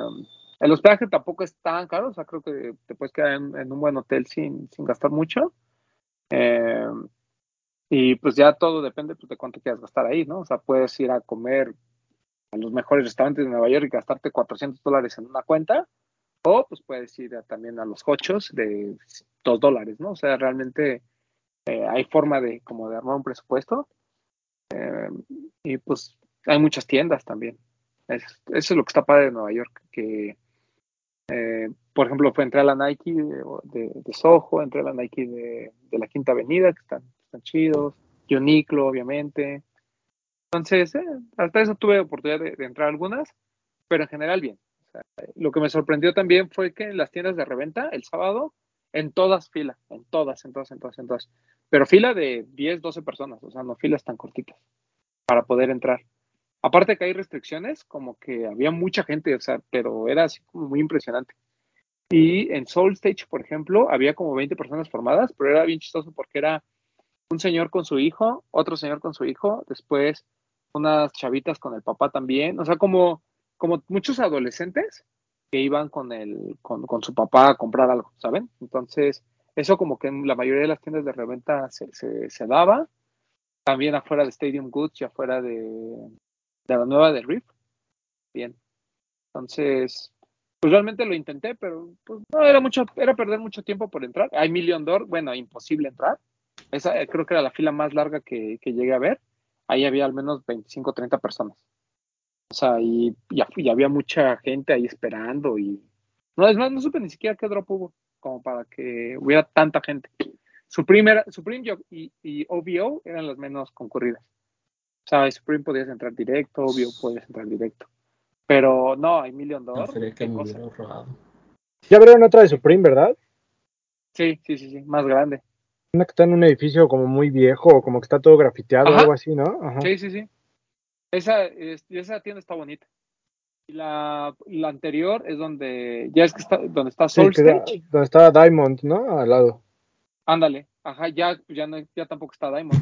el hospedaje tampoco es tan caro, o sea, creo que te puedes quedar en, en un buen hotel sin, sin gastar mucho. Eh, y pues ya todo depende pues, de cuánto quieras gastar ahí, ¿no? O sea, puedes ir a comer a los mejores restaurantes de Nueva York y gastarte 400 dólares en una cuenta, o pues puedes ir también a los hochos de 2 dólares, ¿no? O sea, realmente eh, hay forma de como de armar un presupuesto. Eh, y pues hay muchas tiendas también. Es- eso es lo que está padre de Nueva York, que eh, por ejemplo, entré a la Nike de, de, Soho, entré a la Nike de, la Quinta Avenida, que están, están chidos, Uniqlo, obviamente. Entonces, eh, hasta eso tuve oportunidad de, entrar algunas, pero en general bien. Sea, lo que me sorprendió también fue que en las tiendas de reventa, el sábado, en todas fila, en todas, en todas, en todas, en todas. Pero fila de 10, 12 personas, o sea, no filas tan cortitas para poder entrar. Aparte que hay restricciones, como que había mucha gente, o sea, pero era así como muy impresionante. Y en Soul Stage, por ejemplo, había como 20 personas formadas, pero era bien chistoso porque era un señor con su hijo, otro señor con su hijo, después unas chavitas con el papá también, o sea, como, como muchos adolescentes que iban con, el, con, con su papá a comprar algo, ¿saben? Entonces, eso como que en la mayoría de las tiendas de reventa se, se, daba, también afuera de Stadium Goods y afuera de, de la nueva de Riff, bien. Entonces, pues realmente lo intenté, pero pues no, era mucho, era perder mucho tiempo por entrar. Hay Million Door, bueno, imposible entrar. Esa eh, creo que era la fila más larga que, que llegué a ver. Ahí había al menos 25 o 30 personas. O sea, y, y, y había mucha gente ahí esperando y... No, es más, no supe ni siquiera qué drop hubo, como para que hubiera tanta gente. Supreme, era, Supreme y, y OVO eran las menos concurridas. O sea, Supreme podías entrar directo, OVO podías entrar directo. Pero no, hay Million Door. Prefería que me hubiera ahorrado. Ya abrieron otra de Supreme, ¿verdad? Sí, sí, sí, sí, más grande. Una que está en un edificio como muy viejo, como que está todo grafiteado o algo así, ¿no? Ajá. Sí, sí, sí. Esa, es- esa tienda está bonita. Y la, la anterior es donde, ya es que está, donde está Sí, Soul da- Stage. donde estaba Diamond, ¿no? Al lado. Ándale, ajá, ya, ya, no, ya tampoco está Diamond.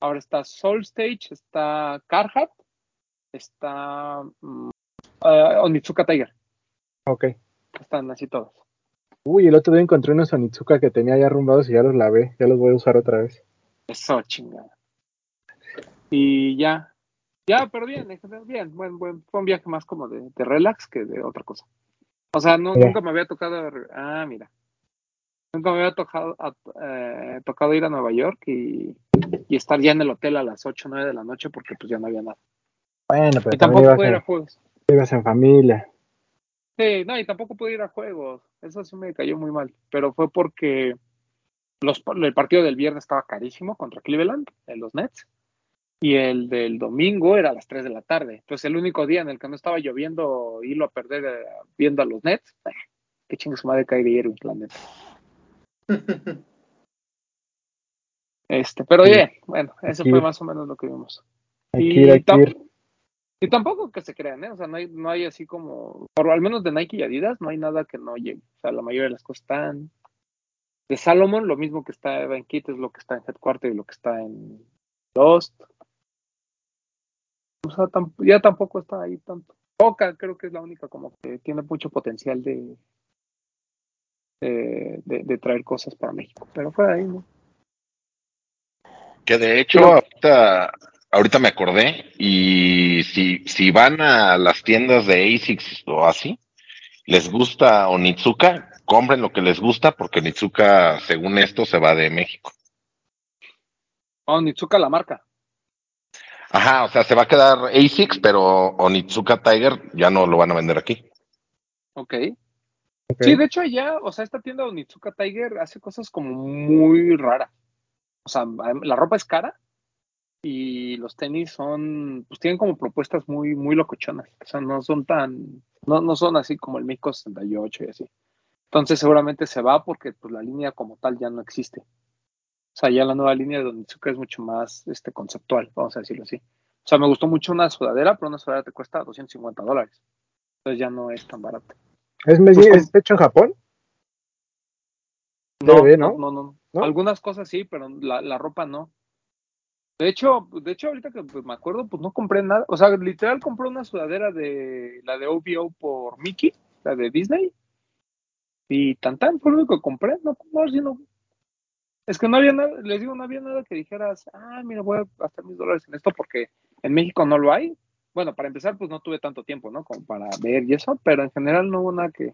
Ahora está Soul Stage, está Carhartt, está mm, eh, Onitsuka Tiger. Ok. Están así todos. Uy, el otro día encontré unos Onitsuka que tenía ya arrumbados y ya los lavé. Ya los voy a usar otra vez. Eso, chingada. Y ya, ya, pero bien, en general, bien, buen, buen, fue un viaje más como de, de relax que de otra cosa. O sea, no, nunca me había tocado, ah, mira, nunca me había tocado, eh, tocado ir a Nueva York y, y estar ya en el hotel a las 8 o 9 de la noche porque pues ya no había nada. Bueno, pero Y tampoco ibas pude ir a juegos. ibas en familia. Sí, no, y tampoco pude ir a juegos. Eso sí me cayó muy mal. Pero fue porque los, el partido del viernes estaba carísimo contra Cleveland, en los Nets. Y el del domingo era a las 3 de la tarde. Entonces, el único día en el que no estaba lloviendo, irlo a perder eh, viendo a los Nets. eh, qué chingue su madre Kyrie Irving, la neta. Este, pero Sí. bien, bueno, eso Aquí. fue más o menos lo que vimos. Y. Y tampoco que se crean, ¿eh? O sea, no hay, no hay así como, por al menos de Nike y Adidas, no hay nada que no llegue. O sea, la mayoría de las cosas están. De Salomon, lo mismo que está en Kit es lo que está en Headquarter y lo que está en Lost. O sea, tam- ya tampoco está ahí tanto. Boca creo que es la única como que tiene mucho potencial de, de, de- de traer cosas para México. Pero fuera de ahí, ¿no? Que de hecho, Pero- ahorita, ahorita me acordé, y si, si van a las tiendas de ASICS o así, les gusta Onitsuka, compren lo que les gusta, porque Onitsuka, según esto, se va de México. Oh, Nitsuka la marca. Ajá, o sea, se va a quedar ASICS, pero Onitsuka Tiger ya no lo van a vender aquí. Ok. Ok. Sí, de hecho allá, o sea, esta tienda de Onitsuka Tiger hace cosas como muy raras. O sea, la ropa es cara, y los tenis son, pues tienen como propuestas muy, muy locochonas. O sea, no son tan, no, no son así como el Mico 68 y así. Entonces seguramente se va porque pues la línea como tal ya no existe. O sea, ya la nueva línea de Onitsuka es mucho más este, conceptual, vamos a decirlo así. O sea, me gustó mucho una sudadera, pero una sudadera te cuesta 250 dólares. Entonces ya no es tan barata. ¿Es, Pues, ¿es hecho en Japón? No, Debe, no, ¿no? no. Algunas cosas sí, pero la, la ropa no. De hecho, de hecho, ahorita que pues, me acuerdo, pues no compré nada. O sea, literal compré una sudadera de la de OVO por Mickey, la de Disney. Y tan tan fue lo único que compré. No, no, sí, no. Es que no había nada, les digo, no había nada que dijeras, ah, mira, voy a gastar mis dólares en esto porque en México no lo hay. Bueno, para empezar, pues no tuve tanto tiempo, ¿no? Como para ver y eso, pero en general no hubo nada que,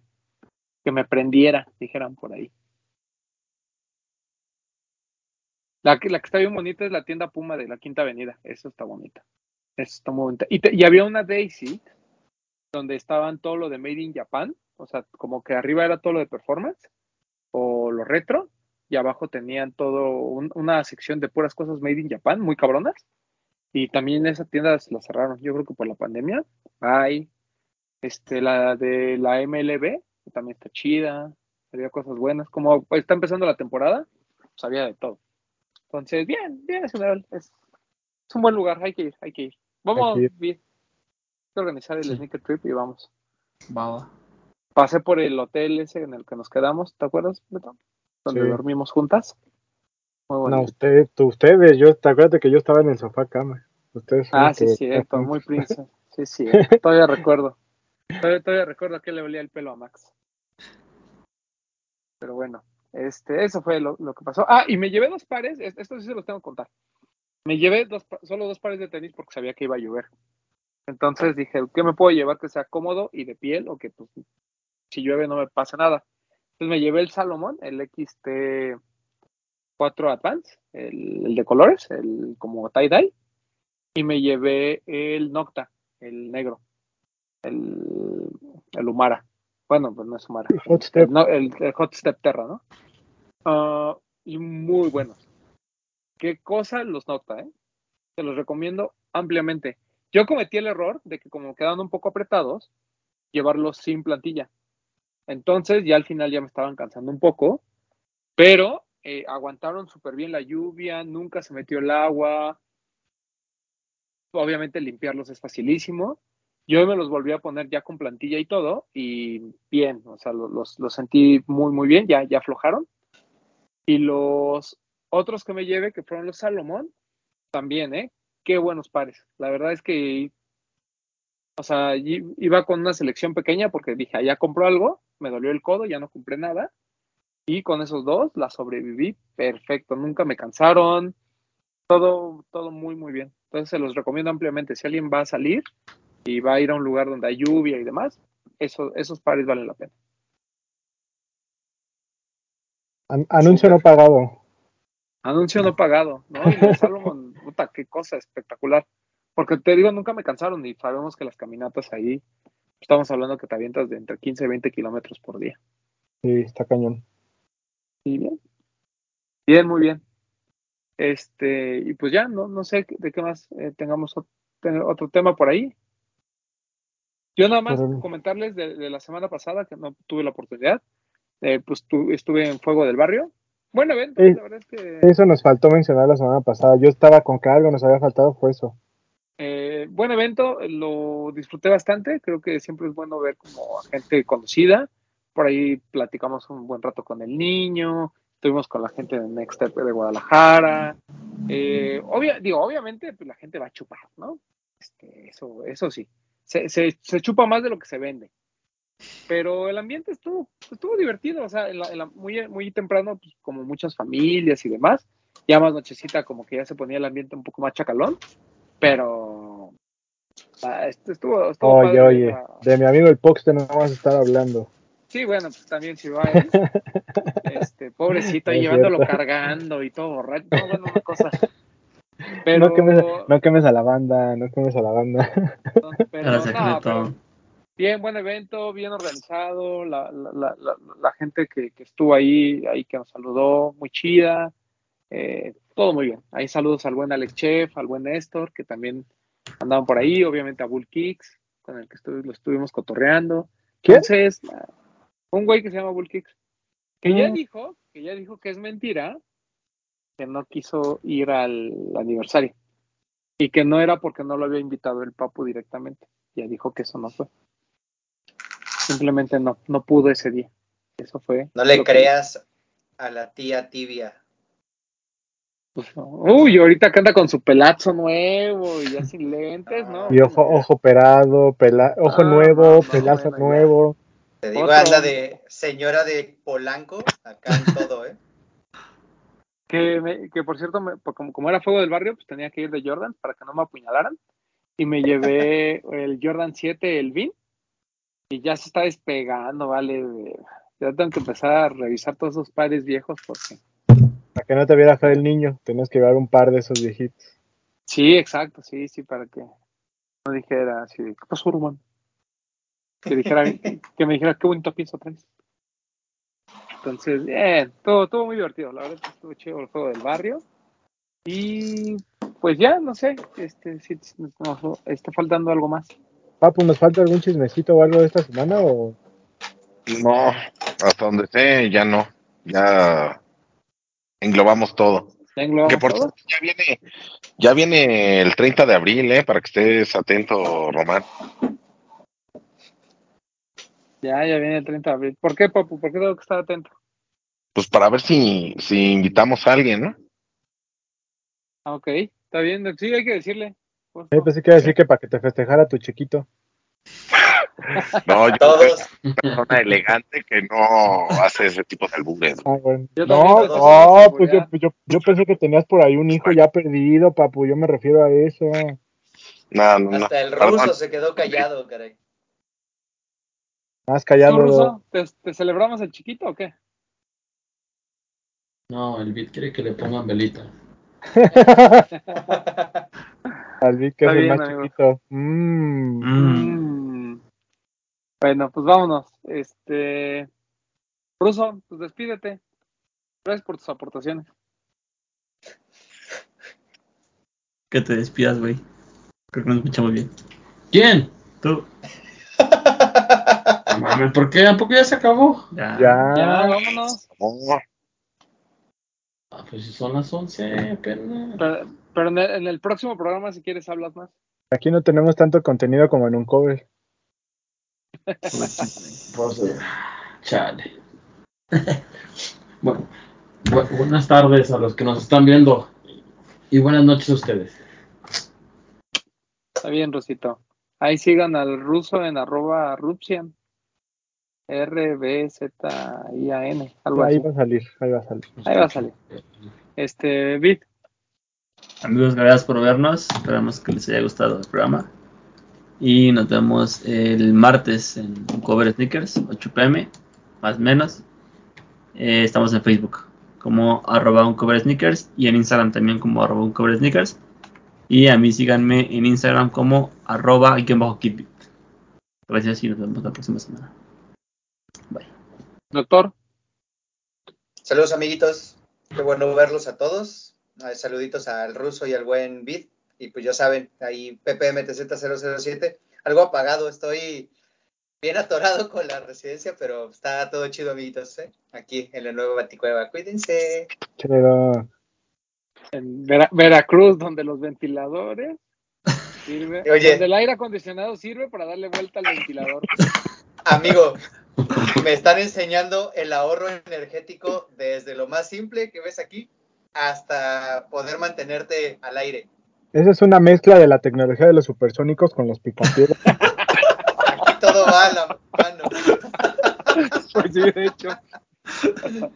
que me prendiera, dijeran por ahí. La que, la que está bien bonita es la tienda Puma de la Quinta Avenida. Eso está bonita. Eso está muy bonita. Y, había una Daisy donde estaban todo lo de Made in Japan. O sea, como que arriba era todo lo de performance o lo retro. Y abajo tenían todo un- una sección de puras cosas Made in Japan, muy cabronas. Y también esa tienda se la cerraron. Yo creo que por la pandemia. Hay este, la de la MLB, que también está chida. Había cosas buenas. Como está empezando la temporada, pues había de todo. Entonces, bien, bien general. Es, es un buen lugar, hay que ir, hay que ir. Vamos, Hay que ir. bien. Hay que organizar el Sí. sneaker trip y vamos. Va. Pasé por el hotel ese en el que nos quedamos, ¿te acuerdas, Beto? Donde Sí. dormimos juntas. Muy bueno. No, usted, tú- ustedes, yo, te acuerdas que yo estaba en el sofá cama. Ustedes ah, sí, que- cierto, muy príncipe. Sí, sí, todavía recuerdo. Todavía, todavía recuerdo que le olía el pelo a Max. Pero bueno, este, eso fue lo, lo que pasó. Ah, y me llevé dos pares, es- esto sí se los tengo que contar. Me llevé dos, solo dos pares de tenis porque sabía que iba a llover. Entonces dije, ¿qué me puedo llevar que sea cómodo y de piel o que pues, si llueve no me pasa nada? Entonces me llevé el Salomón, el XT4 Advance, el, el de colores, el como tie-dye, y me llevé el Nocta, el negro, el, el Humara. Bueno, pues no es Humara. Hot Step. El, no- el- el Hot Step Terra, ¿no? Ah, y muy buenos. Qué cosa los Nocta, ¿eh? Te los recomiendo ampliamente. Yo cometí el error de que como quedaban un poco apretados, llevarlos sin plantilla. Entonces ya al final ya me estaban cansando un poco, pero eh, aguantaron súper bien la lluvia, nunca se metió el agua. Obviamente limpiarlos es facilísimo. Yo me los volví a poner ya con plantilla y todo, y bien, o sea, lo- los, los sentí muy, muy bien, ya, ya aflojaron. Y los otros que me llevé, que fueron los Salomón, también, ¿eh? Qué buenos pares. La verdad es que, o sea, iba con una selección pequeña porque dije, "Ah, ya compro algo, me dolió el codo, ya no compré nada. Y con esos dos la sobreviví perfecto, nunca me cansaron, todo, todo muy, muy bien. Entonces se los recomiendo ampliamente. Si alguien va a salir y va a ir a un lugar donde hay lluvia y demás, eso, esos pares valen la pena. An- anuncio no pagado. Anuncio no pagado, ¿no? Y Salomon, puta, qué cosa espectacular. Porque te digo, nunca me cansaron y sabemos que las caminatas ahí, estamos hablando que te avientas de entre 15 y 20 kilómetros por día. Sí, está cañón. Y bien. Bien, muy bien. Este, y pues ya, no, no sé de qué más eh, tengamos otro tema por ahí. Yo nada más comentarles de, de la semana pasada que no tuve la oportunidad. eh, pues tu- estuve en Fuego del Barrio. Buen evento, Sí. la verdad es que Eso nos faltó mencionar la semana pasada. Yo estaba con que algo nos había faltado, fue eso. Eh, buen evento, lo disfruté bastante. Creo que siempre es bueno ver como a gente conocida. Por ahí platicamos un buen rato con el niño. Estuvimos con la gente de Next Step de Guadalajara. Eh, obvia- digo, obviamente, pues la gente va a chupar, ¿no? Este, eso, eso sí. Se, se- se chupa más de lo que se vende. Pero el ambiente estuvo, estuvo divertido. O sea, en muy, muy temprano, pues, como muchas familias y demás. Ya más nochecita, como que ya se ponía el ambiente un poco más chacalón pero ah, esto estuvo, estuvo Oye, padre oye, la- de mi amigo el Poxte no vamos a estar hablando. sí bueno pues también si va este pobrecito No es llevándolo cierto. cargando y todo borracho no bueno una cosa pero No, quemes, no quemes a la banda, no quemes a la banda. no, pero bien buen evento bien organizado la, la, la, la- la gente que, que estuvo ahí ahí que nos saludó muy chida Eh, todo muy bien. Ahí saludos al buen Alex Chef, al buen Néstor, que también andaban por ahí, obviamente a Bull Kicks, con el que estu- lo estuvimos cotorreando. ¿Quién? Entonces, un güey que se llama Bull Kicks, que ya Mm. dijo, que ya dijo que es mentira, que no quiso ir al aniversario. Y que no era porque no lo había invitado el Papu directamente. Ya dijo que eso no fue. Simplemente no, no pudo ese día. Eso fue. No le que- creas a la tía tibia. Pues, no. Uy, ahorita que anda con su pelazo nuevo y ya sin lentes, ¿no? Y ojo, ojo operado, pela- ojo Ah, nuevo, no, pelazo bueno, nuevo. Te digo, Otro. anda de señora de Polanco, acá en todo, ¿eh? Que, me- que por cierto, me- pues, como, como era fuego del barrio, pues tenía que ir de Jordan para que no me apuñalaran. Y me llevé el Jordan 7, el VIN, y ya se está despegando, vale. Ya tengo que empezar a revisar todos esos pares viejos porque. Para que no te viera el niño, tenías que llevar un par de esos viejitos. Sí, exacto, sí, sí, para que no dijera así, ¿qué pasó, Rumán? Que dijera, que me dijera qué bonito pienso traes. Entonces, bien, todo, todo muy divertido, la verdad es que estuvo chido el juego del barrio. Y pues ya, no sé, este, si nos está faltando algo más. Papu, ¿nos falta algún chismecito o algo de esta semana? O... No, hasta donde sé, ya no. Ya englobamos todo. ¿Ya englobamos Que por todo? cierto, ya viene, ya viene el 30 de abril, ¿eh? Para que estés atento, Román. Ya, ya viene el 30 de abril. ¿Por qué, Papu? ¿Por qué tengo que estar atento? Pues para ver si, si invitamos a alguien, ¿no? Ah, ok, está bien, sí, hay que decirle. Eh, favor. pensé que iba a decir que para que te festejara tu chiquito. No, yo soy Todos. una persona elegante que no hace ese tipo de albures. Ah, bueno. Yo No, no, pues yo, yo, yo pensé que tenías por ahí un hijo ya perdido, papu. Yo me refiero a eso. No, no, no. Hasta el Perdón. ruso se quedó callado, caray. Más ¿Tú, callado. Ruso, ¿te, te celebramos el chiquito o qué? No, el beat quiere que le pongan velita. Al Vic, que es el más amigo. chiquito. Mm. Mm. Bueno, pues vámonos. Este. Ruso, pues despídete. Gracias por tus aportaciones. Que te despidas, güey. Creo que nos escuchamos bien. ¿Quién? Tú. No mames, ¿por qué? ¿A poco ya se acabó? Ya. Ya. Ya, vámonos. No, Ah, pues si son las 11, pena. Pero, pero en, el, en el próximo programa, si quieres, hablas más. Aquí no tenemos tanto contenido como en un cover. Pues, eh, chale. bueno, bu- buenas tardes a los que nos están viendo y buenas noches a ustedes. Está bien, Rosito. Ahí sigan al ruso en arroba Rupsian. R-B-Z-I-A-N. Algo Ahí así. va a salir, ahí va a salir. Ahí va a salir. Este, Bit. Amigos, gracias por vernos. Esperamos que les haya gustado el programa. Y nos vemos el martes en un Cover Sneakers, 8 pm, más o menos. Eh, estamos en Facebook como arroba un cover sneakers y en Instagram también como arroba un cover sneakers. Y a mí síganme en Instagram como arroba guion bajo kitbit. Gracias y nos vemos la próxima semana. Bye. Doctor. Saludos, amiguitos. Qué bueno verlos a todos. Saluditos al ruso y al buen Bit. Y pues ya saben, ahí PPMTZ007. Algo apagado, estoy bien atorado con la residencia, pero está todo chido, amiguitos. ¿eh? Aquí en la nueva Baticueva. Cuídense. Chido. En Vera- Veracruz, donde los ventiladores sirve, Oye. donde el aire acondicionado sirve para darle vuelta al ventilador. Amigo, me están enseñando el ahorro energético desde lo más simple que ves aquí hasta poder mantenerte al aire. Esa es una mezcla de la tecnología de los supersónicos con los picapiedras. Aquí todo va a la mano. Pues sí, de hecho. Eh,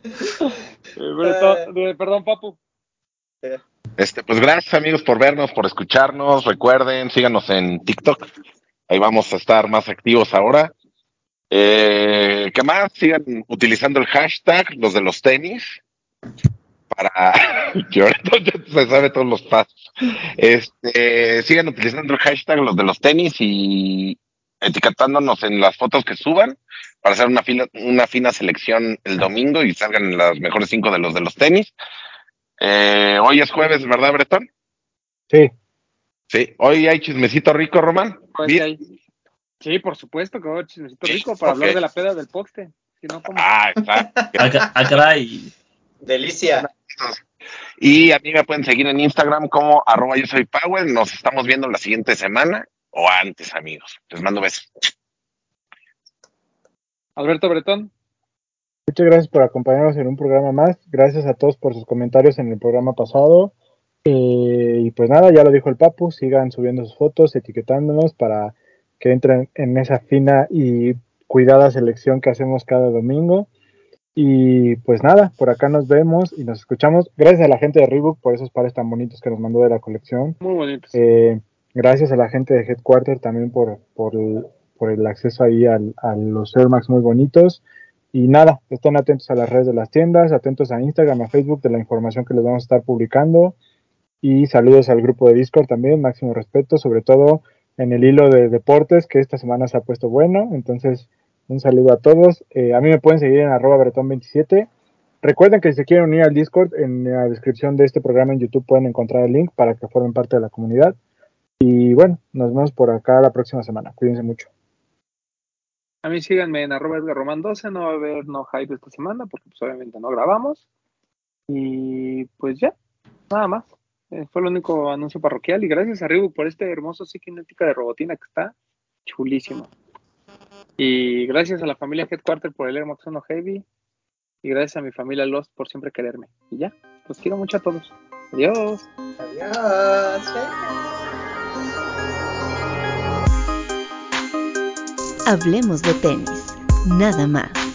pero está- eh, perdón, Papu. Este, pues gracias amigos por vernos, por escucharnos. Recuerden, síganos en TikTok. Ahí vamos a estar más activos ahora. Eh, ¿Qué más? Sigan utilizando el hashtag, los de los tenis, para ya se sabe todos los pasos. Este, sigan utilizando el hashtag, los de los tenis y etiquetándonos en las fotos que suban para hacer una fila, una fina selección el domingo y salgan las mejores cinco de los de los tenis. Eh, hoy es jueves, ¿verdad, Bretón? Sí, Sí. Hoy hay chismecito rico, Román. Pues, Sí, por supuesto que voy a chismecito Sí, rico para hablar de la peda del poste. Si no, ¿cómo? Ah, exacto. Ah, ah, caray. Delicia. Y a mí me pueden seguir en Instagram como arroba yo soy Powell. Nos estamos viendo la siguiente semana o antes, amigos. Les mando besos. Alberto Bretón. muchas gracias por acompañarnos en un programa más. Gracias a todos por sus comentarios en el programa pasado. Eh, y pues nada, ya lo dijo el Papu, sigan subiendo sus fotos, etiquetándonos para que entren en esa fina y cuidada selección que hacemos cada domingo. Y pues nada, por acá nos vemos y nos escuchamos. Gracias a la gente de Reebok por esos pares tan bonitos que nos mandó de la colección. Muy bonitos. Eh, gracias a la gente de Headquarter también por, por, el, por el acceso ahí al- a los Air Max muy bonitos. Y nada, estén atentos a las redes de las tiendas, atentos a Instagram, a Facebook de la información que les vamos a estar publicando. Y saludos al grupo de Discord también, máximo respeto, sobre todo en el hilo de deportes que esta semana se ha puesto bueno. Entonces, un saludo a todos. Eh, a mí me pueden seguir en arroba bretón27. Recuerden que si se quieren unir al Discord, en la descripción de este programa en YouTube pueden encontrar el link para que formen parte de la comunidad. Y bueno, nos vemos por acá la próxima semana. Cuídense mucho. A mí síganme en arroba Román 12, no va a haber no hype esta semana porque pues obviamente no grabamos. Y pues ya, nada más. Eh, fue el único anuncio parroquial y gracias a Reebok por este hermoso cinética de robotina que está chulísimo. Y gracias a la familia Headquarter por el Max 1 Heavy y gracias a mi familia Lost por siempre quererme. Y ya, los quiero mucho a todos. Adiós. Adiós. Hablemos de tenis, nada más.